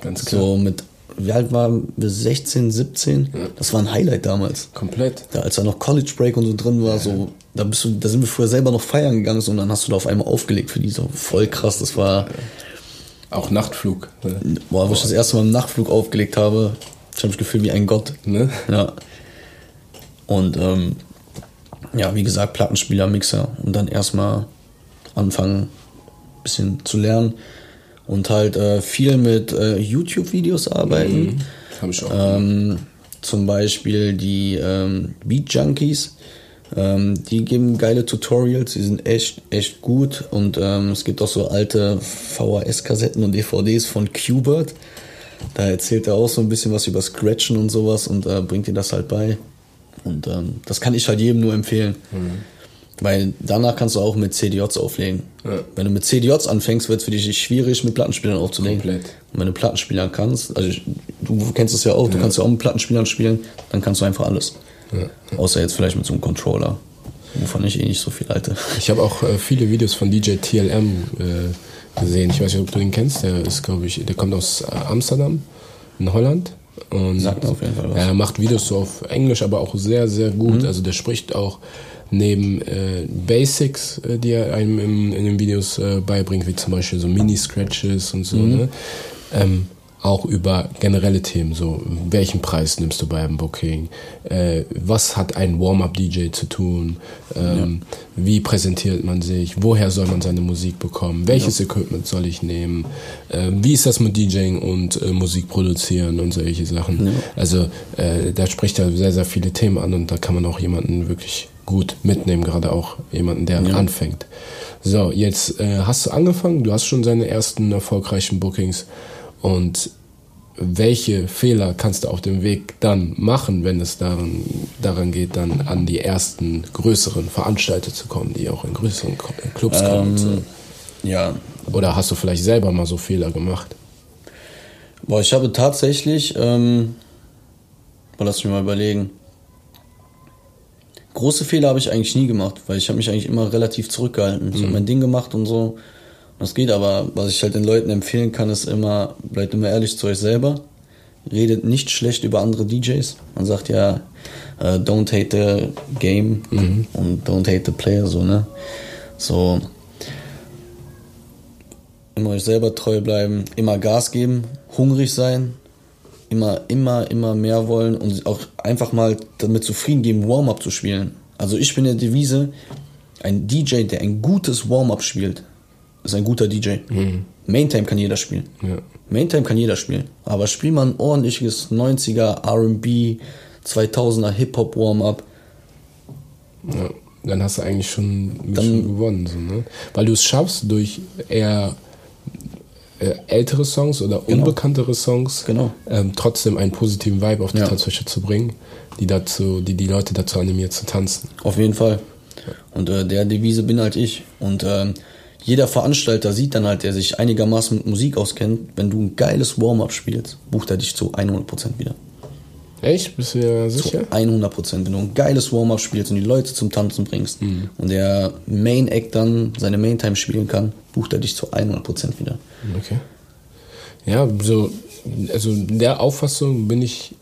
Ganz klar. So mit, wie alt waren wir? 16, 17? Das war ein Highlight damals. Komplett. Da, als da noch College Break und so drin war, so, da bist du, da sind wir früher selber noch feiern gegangen so, und dann hast du da auf einmal aufgelegt für die, so voll krass. Das war, Auch Nachtflug. Ne? boah, wo ich das erste Mal im Nachtflug aufgelegt habe, ich habe mich gefühlt wie ein Gott. Ne? Ja. Und ähm, ja, wie gesagt, Plattenspieler, Mixer und dann erstmal anfangen, ein bisschen zu lernen und halt äh, viel mit äh, YouTube-Videos arbeiten. Habe ich auch. Ähm, zum Beispiel die ähm, Beat Junkies. Ähm, die geben geile Tutorials, die sind echt, echt gut. Und ähm, es gibt auch so alte VHS-Kassetten und DVDs von Qbert. Da erzählt er auch so ein bisschen was über Scratchen und sowas und äh, bringt dir das halt bei. Und ähm, das kann ich halt jedem nur empfehlen. Weil danach kannst du auch mit CDJs auflegen. Ja. Wenn du mit CDJs anfängst, wird es für dich schwierig, mit Plattenspielern aufzulegen. Komplett. Und wenn du Plattenspielern kannst, also ich, du kennst es ja auch, du kannst ja auch mit Plattenspielern spielen, dann kannst du einfach alles. Außer jetzt vielleicht mit so einem Controller, wovon ich eh nicht so viel halte. Ich habe auch äh, viele Videos von DJ TLM äh, gesehen. Ich weiß nicht, ob du ihn kennst. Der ist, glaube ich, der kommt aus äh, Amsterdam, in Holland. Und Sagt auf jeden Fall was. Er macht Videos so auf Englisch, aber auch sehr, sehr gut. Also der spricht auch neben äh, Basics, äh, die er einem im, in den Videos äh, beibringt, wie zum Beispiel so Mini-Scratches und so, ne? ähm, auch über generelle Themen, so welchen Preis nimmst du beim Booking, äh, was hat ein Warm-up-DJ zu tun, ähm, wie präsentiert man sich, woher soll man seine Musik bekommen, welches Equipment soll ich nehmen, äh, wie ist das mit DJing und äh, Musik produzieren und solche Sachen. Also äh, da spricht er sehr, sehr viele Themen an und da kann man auch jemanden wirklich gut mitnehmen, gerade auch jemanden, der anfängt. So, jetzt äh, hast du angefangen, du hast schon seine ersten erfolgreichen Bookings und welche Fehler kannst du auf dem Weg dann machen, wenn es daran, daran geht, dann an die ersten größeren Veranstalter zu kommen, die auch in größeren Clubs kommen? und so? Ja, Oder hast du vielleicht selber mal so Fehler gemacht? boah, ich habe tatsächlich, ähm, lass mich mal überlegen. Große Fehler habe ich eigentlich nie gemacht, weil ich habe mich eigentlich immer relativ zurückgehalten. Ich habe mein Ding gemacht und so. Das geht aber, was ich halt den Leuten empfehlen kann, ist immer, bleibt immer ehrlich zu euch selber. Redet nicht schlecht über andere DJs. Man sagt ja, äh, don't hate the game und don't hate the player, so, ne? So, immer euch selber treu bleiben, immer Gas geben, hungrig sein, immer, immer, immer mehr wollen und auch einfach mal damit zufrieden geben, Warm-up zu spielen. Also ich bin der Devise, ein DJ, der ein gutes Warm-up spielt, ist ein guter DJ. Maintime kann jeder spielen. Ja. Maintime kann jeder spielen. Aber spiel mal ein ordentliches 90er R&B, 2000er Hip-Hop Warm-up. Ja, dann hast du eigentlich schon ein bisschen gewonnen. So, ne? Weil du es schaffst, durch eher äh, ältere Songs oder unbekanntere Songs Genau. ähm, trotzdem einen positiven Vibe auf die Ja. Tanzfläche zu bringen, die, dazu, die die Leute dazu animiert zu tanzen. Auf jeden Fall. Und äh, der Devise bin halt ich. Und ähm, jeder Veranstalter sieht dann halt, der sich einigermaßen mit Musik auskennt, wenn du ein geiles Warm-up spielst, bucht er dich zu 100% wieder. Echt? Bist du dir Zu sicher? 100%. Wenn du ein geiles Warm-up spielst und die Leute zum Tanzen bringst und der Main Act dann seine Main-Time spielen kann, bucht er dich zu 100% wieder. Okay. Ja, so, also in der Auffassung bin ich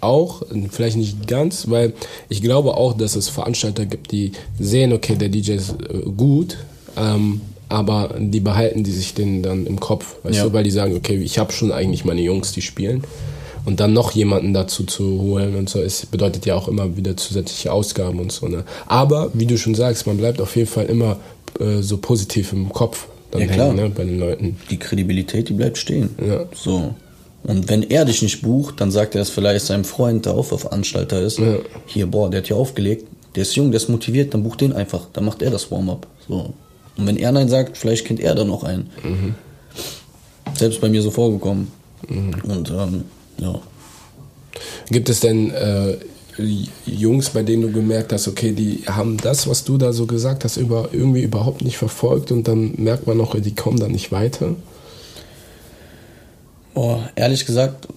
auch, vielleicht nicht ganz, weil ich glaube auch, dass es Veranstalter gibt, die sehen, okay, der DJ ist äh, gut, ähm, aber die behalten die sich den dann im Kopf, weißt Ja. du, weil die sagen, okay, ich habe schon eigentlich meine Jungs, die spielen. Und dann noch jemanden dazu zu holen und so, es bedeutet ja auch immer wieder zusätzliche Ausgaben und so. Ne? Aber wie du schon sagst, man bleibt auf jeden Fall immer äh, so positiv im Kopf dann Ja, klar. hängen, ne, bei den Leuten. Die Kredibilität, die bleibt stehen. Ja. So. Und wenn er dich nicht bucht, dann sagt er es vielleicht seinem Freund, der auch Veranstalter ist. Ja. Hier, boah, der hat hier aufgelegt, der ist jung, der ist motiviert, dann bucht den einfach. Dann macht er das Warm-up. So. Und wenn er Nein sagt, vielleicht kennt er dann noch einen. Selbst bei mir so vorgekommen. Und ähm, ja. Gibt es denn äh, Jungs, bei denen du gemerkt hast, okay, die haben das, was du da so gesagt hast, über, irgendwie überhaupt nicht verfolgt und dann merkt man noch, die kommen da nicht weiter? Boah, ehrlich gesagt,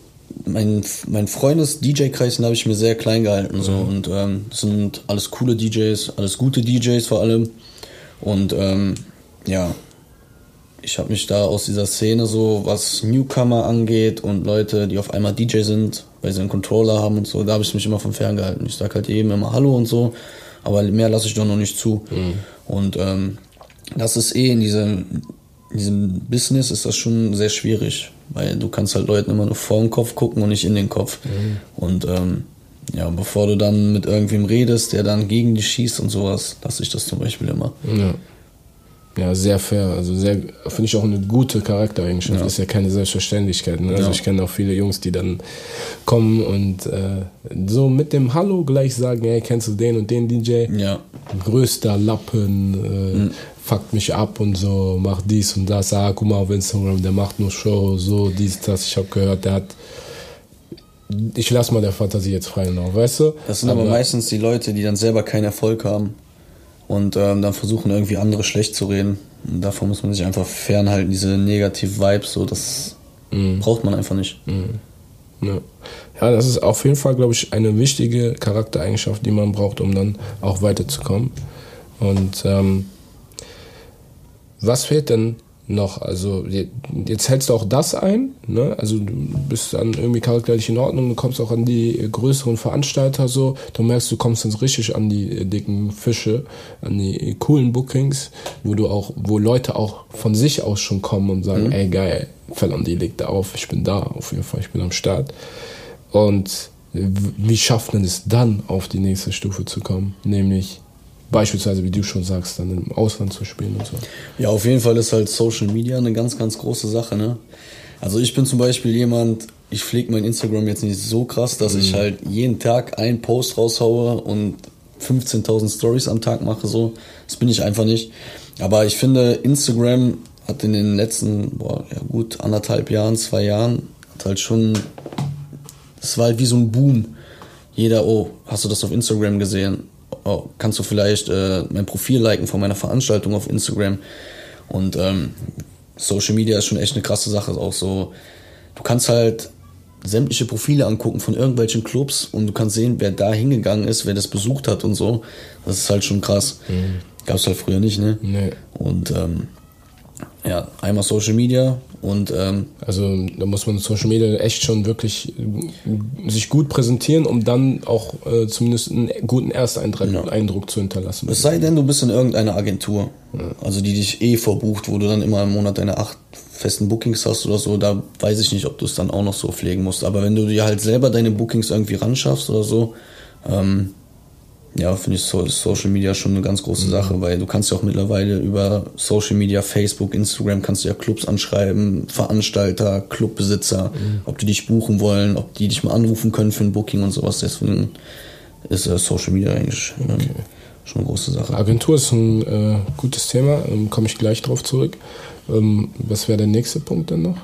mein, mein Freundes-DJ-Kreis den habe ich mir sehr klein gehalten. So. Und ähm, das sind alles coole DJs, alles gute DJs vor allem. Und ähm, ja, ich habe mich da aus dieser Szene so, was Newcomer angeht und Leute, die auf einmal DJ sind, weil sie einen Controller haben und so, da habe ich mich immer von ferngehalten. Ich sag halt jedem immer Hallo und so, aber mehr lasse ich doch noch nicht zu. Mhm. Und ähm, das ist eh in diesem, in diesem Business ist das schon sehr schwierig, weil du kannst halt Leuten immer nur vor den Kopf gucken und nicht in den Kopf. Mhm. Und ähm, ja, bevor du dann mit irgendwem redest, der dann gegen dich schießt und sowas, lasse ich das zum Beispiel immer. Ja. Ja, sehr fair. Also sehr, finde ich auch eine gute Charaktereigenschaft. Ja. Ist ja keine Selbstverständlichkeit. Ne? Also ja. ich kenne auch viele Jungs, die dann kommen und äh, so mit dem Hallo gleich sagen, hey, kennst du den und den DJ? Ja. Größter Lappen, äh, mhm. fuckt mich ab und so, macht dies und das. Ah, guck mal auf Instagram, der macht nur Show, so, dies, das. Ich habe gehört, der hat ich lasse mal der Fantasie jetzt frei noch, weißt du? Das sind aber, aber meistens die Leute, die dann selber keinen Erfolg haben und ähm, dann versuchen irgendwie andere schlecht zu reden. Und davon muss man sich einfach fernhalten, diese negative Vibes, so das mm. braucht man einfach nicht. Mm. Ja. ja, das ist auf jeden Fall, glaube ich, eine wichtige Charaktereigenschaft, die man braucht, um dann auch weiterzukommen. Und ähm, was fehlt denn noch. Also jetzt hältst du auch das ein, ne? Also du bist dann irgendwie charakterlich in Ordnung, du kommst auch an die größeren Veranstalter so, du merkst, du kommst dann richtig an die dicken Fische, an die coolen Bookings, wo du auch, wo Leute auch von sich aus schon kommen und sagen, mhm. ey geil, Fellon, legt da auf, ich bin da, auf jeden Fall, ich bin am Start. Und wie schafft man es dann, auf die nächste Stufe zu kommen? Nämlich beispielsweise, wie du schon sagst, dann im Ausland zu spielen und so. Ja, auf jeden Fall ist halt Social Media eine ganz, ganz große Sache, ne? Also ich bin zum Beispiel jemand, ich pflege mein Instagram jetzt nicht so krass, dass mhm. ich halt jeden Tag einen Post raushaue und 15.000 Stories am Tag mache, so. Das bin ich einfach nicht. Aber ich finde, Instagram hat in den letzten, boah, ja gut, anderthalb Jahren, zwei Jahren, hat halt schon, es war halt wie so ein Boom. Jeder, oh, hast du das auf Instagram gesehen? Oh, kannst du vielleicht äh, mein Profil liken von meiner Veranstaltung auf Instagram. Und ähm, Social Media ist schon echt eine krasse Sache. Auch so, du kannst halt sämtliche Profile angucken von irgendwelchen Clubs und du kannst sehen, wer da hingegangen ist, wer das besucht hat und so. Das ist halt schon krass. Mhm. Gab es halt früher nicht, ne? Nee. Und ähm, ja, einmal Social Media und ähm, also da muss man Social Media echt schon wirklich äh, sich gut präsentieren, um dann auch äh, zumindest einen guten Ersteindruck ja. Eindruck zu hinterlassen. Es sei denn, du bist in irgendeiner Agentur, ja. also die dich eh verbucht, wo du dann immer im Monat deine acht festen Bookings hast oder so, da weiß ich nicht, ob du es dann auch noch so pflegen musst. Aber wenn du dir halt selber deine Bookings irgendwie ran schaffst oder so, ähm, ja, finde ich so, Social Media schon eine ganz große mhm. Sache, weil du kannst ja auch mittlerweile über Social Media, Facebook, Instagram kannst du ja Clubs anschreiben, Veranstalter, Clubbesitzer, mhm. ob die dich buchen wollen, ob die dich mal anrufen können für ein Booking und sowas. Deswegen ist äh, Social Media eigentlich äh, okay. schon eine große Sache. Agentur ist ein äh, gutes Thema, ähm, komme ich gleich drauf zurück. Ähm, was wäre der nächste Punkt dann noch?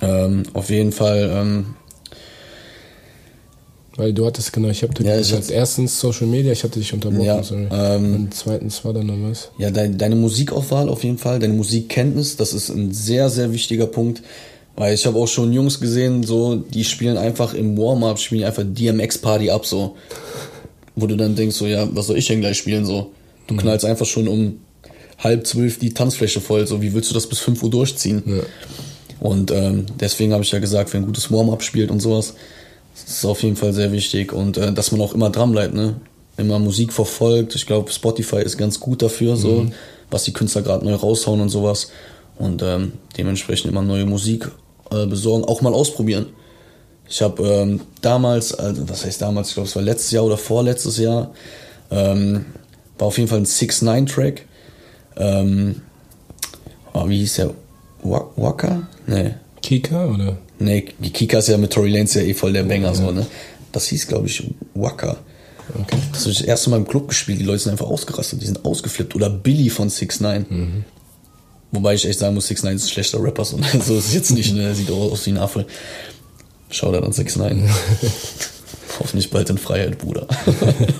Ähm, auf jeden Fall ähm, weil du hattest, genau, ich habe ja, gesagt, erstens Social Media, ich hatte dich unterbrochen, ja, sorry. Ähm, Und zweitens war dann noch was? Ja, deine, deine Musikauswahl auf jeden Fall, deine Musikkenntnis, das ist ein sehr, sehr wichtiger Punkt. Weil ich habe auch schon Jungs gesehen, so, die spielen einfach im Warm-Up, spielen einfach DMX-Party ab, so. Wo du dann denkst, so, ja, was soll ich denn gleich spielen, so? Du mhm. knallst einfach schon um halb zwölf die Tanzfläche voll, so, wie willst du das bis fünf Uhr durchziehen? Ja. Und ähm, deswegen habe ich ja gesagt, wer ein gutes Warm-Up spielt und sowas, das ist auf jeden Fall sehr wichtig und äh, dass man auch immer dran bleibt, ne? Immer Musik verfolgt. Ich glaube, Spotify ist ganz gut dafür, so mhm. was die Künstler gerade neu raushauen und sowas. Und ähm, dementsprechend immer neue Musik äh, besorgen, auch mal ausprobieren. Ich habe ähm, damals, also was heißt damals, ich glaube, es war letztes Jahr oder vorletztes Jahr, ähm, war auf jeden Fall ein 6-9-Track. Ähm, oh, wie hieß der? Waka? Nee. Kika oder? Nee, die Kika ist ja mit Tory Lanez ja eh voll der Banger, ja. so, ne? Das hieß, glaube ich, Waka. Okay. Das habe ich das erste Mal im Club gespielt, die Leute sind einfach ausgerastet, die sind ausgeflippt. Oder Billy von 6 9 mhm. Wobei ich echt sagen muss, 6 9 ist ein schlechter Rapper, so, ne? so ist es jetzt nicht, ne? Sieht auch aus wie ein Affe. Schau da dann 6 9 Hoffentlich bald in Freiheit, Bruder.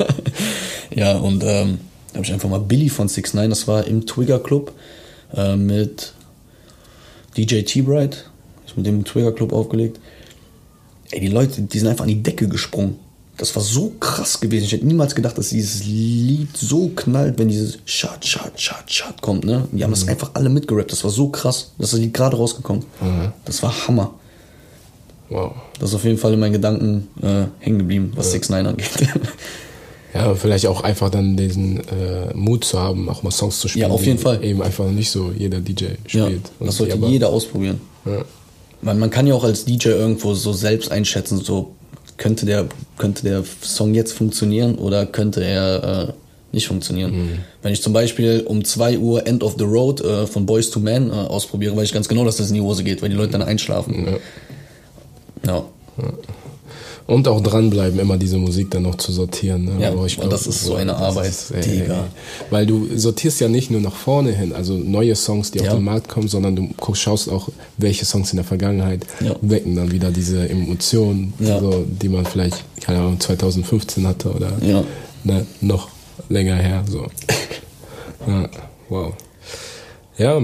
ja, und ähm, da habe ich einfach mal Billy von 6 9 das war im Twigger Club äh, mit DJ T-Bright, mit dem Trigger Club aufgelegt. Ey, die Leute, die sind einfach an die Decke gesprungen. das war so krass gewesen. Ich hätte niemals gedacht, dass dieses Lied so knallt, wenn dieses Shot, Shot, Shot, Shot kommt, ne? Die haben das einfach alle mitgerappt. Das war so krass. Das ist gerade rausgekommen. Das war Hammer. Wow. Das ist auf jeden Fall in meinen Gedanken äh, hängen geblieben, was 6 9 angeht. Ja, vielleicht auch einfach dann diesen äh, Mut zu haben, auch mal Songs zu spielen. Ja, auf jeden Fall. Eben einfach nicht so jeder DJ ja, spielt. Und das sollte jeder ausprobieren. Ja. Weil man kann ja auch als DJ irgendwo so selbst einschätzen, so könnte der, könnte der Song jetzt funktionieren oder könnte er äh, nicht funktionieren. Mhm. Wenn ich zum Beispiel um 2 Uhr End of the Road äh, von Boys to Men äh, ausprobiere, weiß ich ganz genau, dass das in die Hose geht, weil die Leute dann einschlafen. Ja. Und auch dranbleiben, immer diese Musik dann noch zu sortieren. Ne? Ja, Aber und das ist so eine Arbeit, ist, ey, Digga. ey. Weil du sortierst ja nicht nur nach vorne hin, also neue Songs, die Ja. auf den Markt kommen, sondern du guckst, schaust auch, welche Songs in der Vergangenheit Ja. wecken dann wieder diese Emotionen, Ja. so, die man vielleicht, keine Ahnung, 2015 hatte oder ne, noch länger her. So. wow. Ja,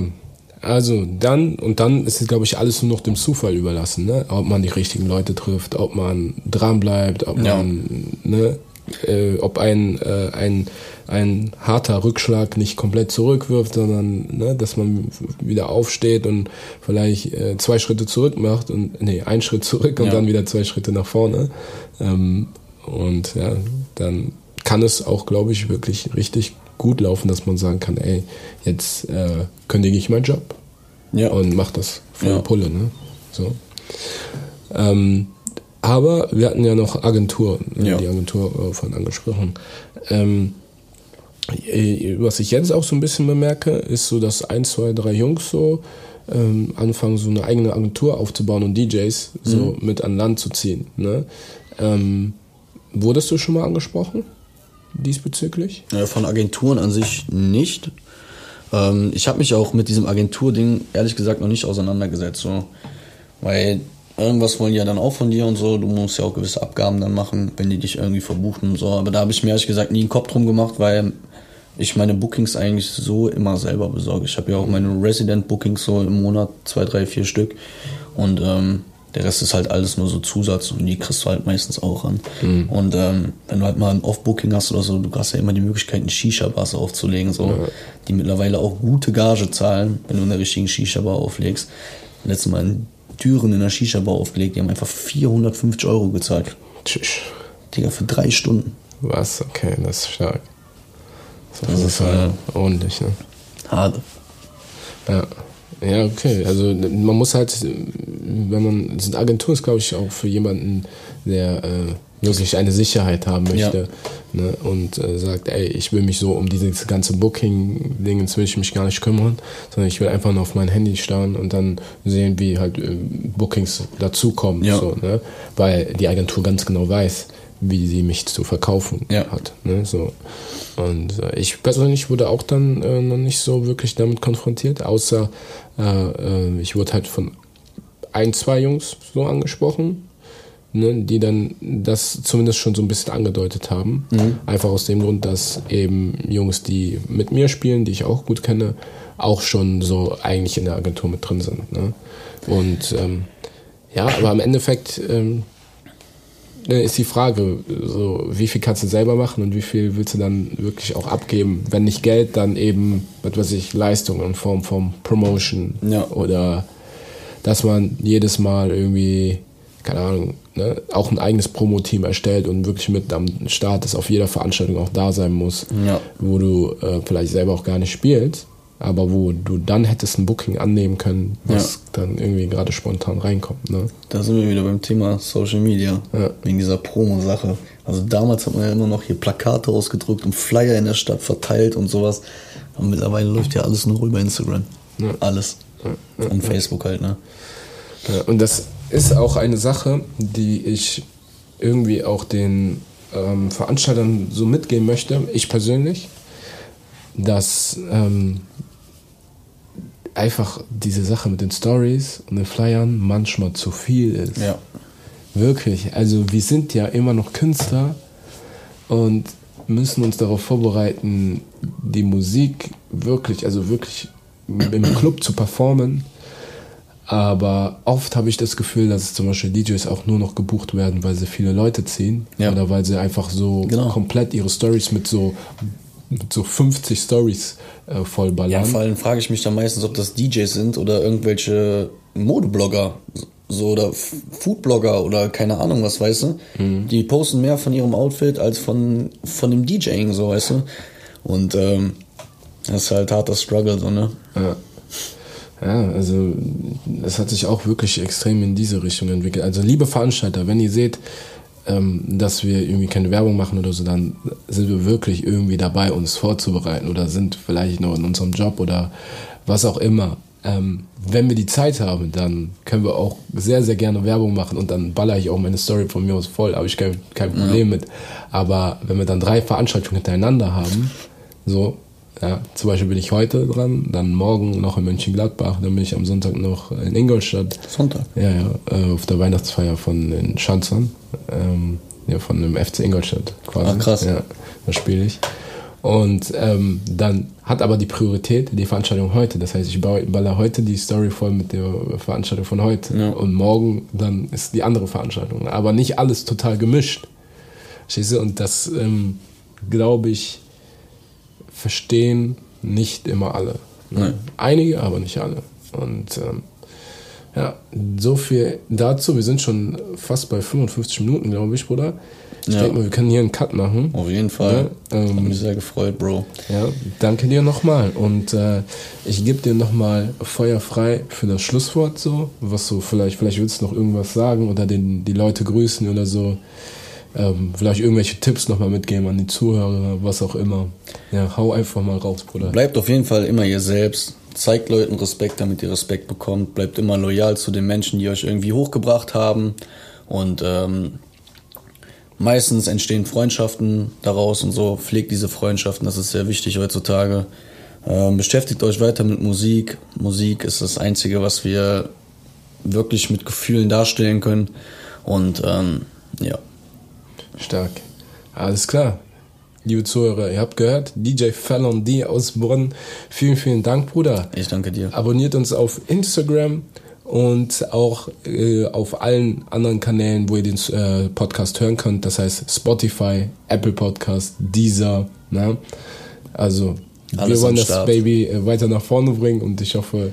also dann, und dann ist es, glaube ich, alles nur noch dem Zufall überlassen, ne? Ob man die richtigen Leute trifft, ob man dran bleibt, ob Ja. man, ne, äh, ob ein, äh, ein, ein harter Rückschlag nicht komplett zurückwirft, sondern ne, dass man wieder aufsteht und vielleicht äh, zwei Schritte zurück macht und nee, einen Schritt zurück und Ja. dann wieder zwei Schritte nach vorne. Ähm, und ja, dann kann es auch, glaube ich, wirklich richtig gut laufen, dass man sagen kann, ey, jetzt äh, kündige ich meinen Job Ja. und mach das volle Ja. Pulle, ne? So. Ähm, aber wir hatten ja noch Agentur, Ja. die Agentur äh, von angesprochen. Ähm, äh, was ich jetzt auch so ein bisschen bemerke, ist so, dass ein, zwei, drei Jungs so ähm, anfangen, so eine eigene Agentur aufzubauen und DJs so mit an Land zu ziehen. Ne? Ähm, wurdest du schon mal angesprochen diesbezüglich? Ja, von Agenturen an sich nicht. Ähm, ich habe mich auch mit diesem Agenturding ehrlich gesagt noch nicht auseinandergesetzt. So. Weil irgendwas wollen die ja dann auch von dir und so. Du musst ja auch gewisse Abgaben dann machen, wenn die dich irgendwie verbuchen und so. Aber da habe ich mir ehrlich gesagt nie einen Kopf drum gemacht, weil ich meine Bookings eigentlich so immer selber besorge. Ich habe ja auch meine Resident-Bookings so im Monat, zwei, drei, vier Stück. Und ähm, der Rest ist halt alles nur so Zusatz und die kriegst du halt meistens auch an. Und ähm, wenn du halt mal ein Off-Booking hast oder so, du hast ja immer die Möglichkeit, eine Shisha-Bars aufzulegen, so, die mittlerweile auch gute Gage zahlen, wenn du in der richtigen Shisha-Bar auflegst. Letztes Mal in Düren in einer Shisha-Bar aufgelegt, die haben einfach 450 Euro gezahlt. Tschüss. Digga, für drei Stunden. Was? Okay, das ist stark. Das Das ist, Fall ordentlich, ne? Hart. Ja. Ja, okay. Also man muss halt, wenn man, so eine Agentur ist, glaube ich, auch für jemanden, der äh, wirklich eine Sicherheit haben möchte ne, und äh, sagt, ey, ich will mich so um dieses ganze Booking-Ding, will ich mich gar nicht kümmern, sondern ich will einfach nur auf mein Handy starren und dann sehen, wie halt äh, Bookings dazukommen. Ja. So, ne? Weil die Agentur ganz genau weiß, wie sie mich zu verkaufen Ja. hat. Ne? So. Und äh, ich persönlich wurde auch dann äh, noch nicht so wirklich damit konfrontiert, außer äh, äh, ich wurde halt von ein, zwei Jungs so angesprochen, ne, die dann das zumindest schon so ein bisschen angedeutet haben. Einfach aus dem Grund, dass eben Jungs, die mit mir spielen, die ich auch gut kenne, auch schon so eigentlich in der Agentur mit drin sind. Ne? Und ähm, ja, aber im Endeffekt ähm, ne, ist die Frage, so, wie viel kannst du selber machen und wie viel willst du dann wirklich auch abgeben? Wenn nicht Geld, dann eben, was weiß ich, Leistung in Form von Promotion Ja. oder dass man jedes Mal irgendwie, keine Ahnung, ne, auch ein eigenes Promo-Team erstellt und wirklich mit am Start ist, auf jeder Veranstaltung auch da sein muss, Ja. wo du äh, vielleicht selber auch gar nicht spielst, aber wo du dann hättest ein Booking annehmen können, was dann irgendwie gerade spontan reinkommt. Ne? Da sind wir wieder beim Thema Social Media. Ja. Wegen dieser Promo-Sache. Also damals hat man ja immer noch hier Plakate ausgedruckt und Flyer in der Stadt verteilt und sowas. Und mittlerweile läuft ja alles nur über Instagram. Alles. Und Facebook halt, ne? Ja, und das ist auch eine Sache, die ich irgendwie auch den ähm, Veranstaltern so mitgeben möchte, ich persönlich, dass ähm, einfach diese Sache mit den Stories und den Flyern manchmal zu viel ist. Ja. Wirklich. Also wir sind ja immer noch Künstler und müssen uns darauf vorbereiten, die Musik wirklich, also wirklich im Club zu performen. Aber oft habe ich das Gefühl, dass zum Beispiel DJs auch nur noch gebucht werden, weil sie viele Leute ziehen. Ja. Oder weil sie einfach so Genau. komplett ihre Stories mit so, mit so 50 Stories äh, vollballern. Ja, vor allem frage ich mich dann meistens, ob das DJs sind oder irgendwelche Modeblogger. So oder Foodblogger oder keine Ahnung was, weißt du? Die posten mehr von ihrem Outfit als von, von dem DJing, so, weißt du? Und ähm, das ist halt harter Struggle, so, ne? Ja. Ja, also es hat sich auch wirklich extrem in diese Richtung entwickelt. Also liebe Veranstalter, wenn ihr seht, ähm, dass wir irgendwie keine Werbung machen oder so, dann sind wir wirklich irgendwie dabei, uns vorzubereiten oder sind vielleicht noch in unserem Job oder was auch immer. Ähm, wenn wir die Zeit haben, dann können wir auch sehr, sehr gerne Werbung machen und dann baller ich auch meine Story von mir aus voll, habe ich kein, kein Problem mit. Aber wenn wir dann drei Veranstaltungen hintereinander haben, so, ja, zum Beispiel bin ich heute dran, dann morgen noch in Mönchengladbach, dann bin ich am Sonntag noch in Ingolstadt. Sonntag. Ja, ja, äh, auf der Weihnachtsfeier von den Schanzern, ähm, ja, von dem FC Ingolstadt quasi. Ah, krass. Ja, da spiele ich. Und ähm, dann hat aber die Priorität die Veranstaltung heute. Das heißt, ich baue- baller heute die Story voll mit der Veranstaltung von heute. Ja. Und morgen dann ist die andere Veranstaltung. Aber nicht alles total gemischt. Verstehst du? Und das, ähm, glaube ich, verstehen nicht immer alle. Ne? Einige, aber nicht alle. Und ähm, ja, so viel dazu. Wir sind schon fast bei 55 Minuten, glaube ich, Bruder. Ich Ja. denke mal, wir können hier einen Cut machen. Auf jeden Fall. Ja, ähm, Hat mich sehr gefreut, Bro. Ja, danke dir nochmal. Und äh, ich gebe dir nochmal Feuer frei für das Schlusswort so. Was so, vielleicht, vielleicht willst du noch irgendwas sagen oder den, die Leute grüßen oder so. Ähm, vielleicht irgendwelche Tipps nochmal mitgeben an die Zuhörer, was auch immer. Ja, hau einfach mal raus, Bruder. Bleibt auf jeden Fall immer ihr selbst. Zeigt Leuten Respekt, damit ihr Respekt bekommt. Bleibt immer loyal zu den Menschen, die euch irgendwie hochgebracht haben. Und ähm, meistens entstehen Freundschaften daraus und so. Pflegt diese Freundschaften, das ist sehr wichtig heutzutage. Ähm, beschäftigt euch weiter mit Musik. Musik ist das Einzige, was wir wirklich mit Gefühlen darstellen können. Und ähm, ja, Stark. Alles klar. Liebe Zuhörer, ihr habt gehört, DJ Fallon D aus Bonn. Vielen, vielen Dank, Bruder. ich danke dir. Abonniert uns auf Instagram und auch äh, auf allen anderen Kanälen, wo ihr den äh, Podcast hören könnt. Das heißt Spotify, Apple Podcast, Deezer. Ne? Also Alles wir wollen das. Baby äh, weiter nach vorne bringen und ich hoffe,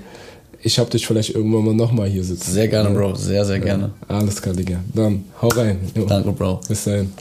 ich habe dich vielleicht irgendwann mal nochmal hier sitzen. Sehr gerne, Bro. Sehr, sehr gerne. Alles klar, Digga. Dann hau rein. Jo. Danke, Bro. Bis dahin.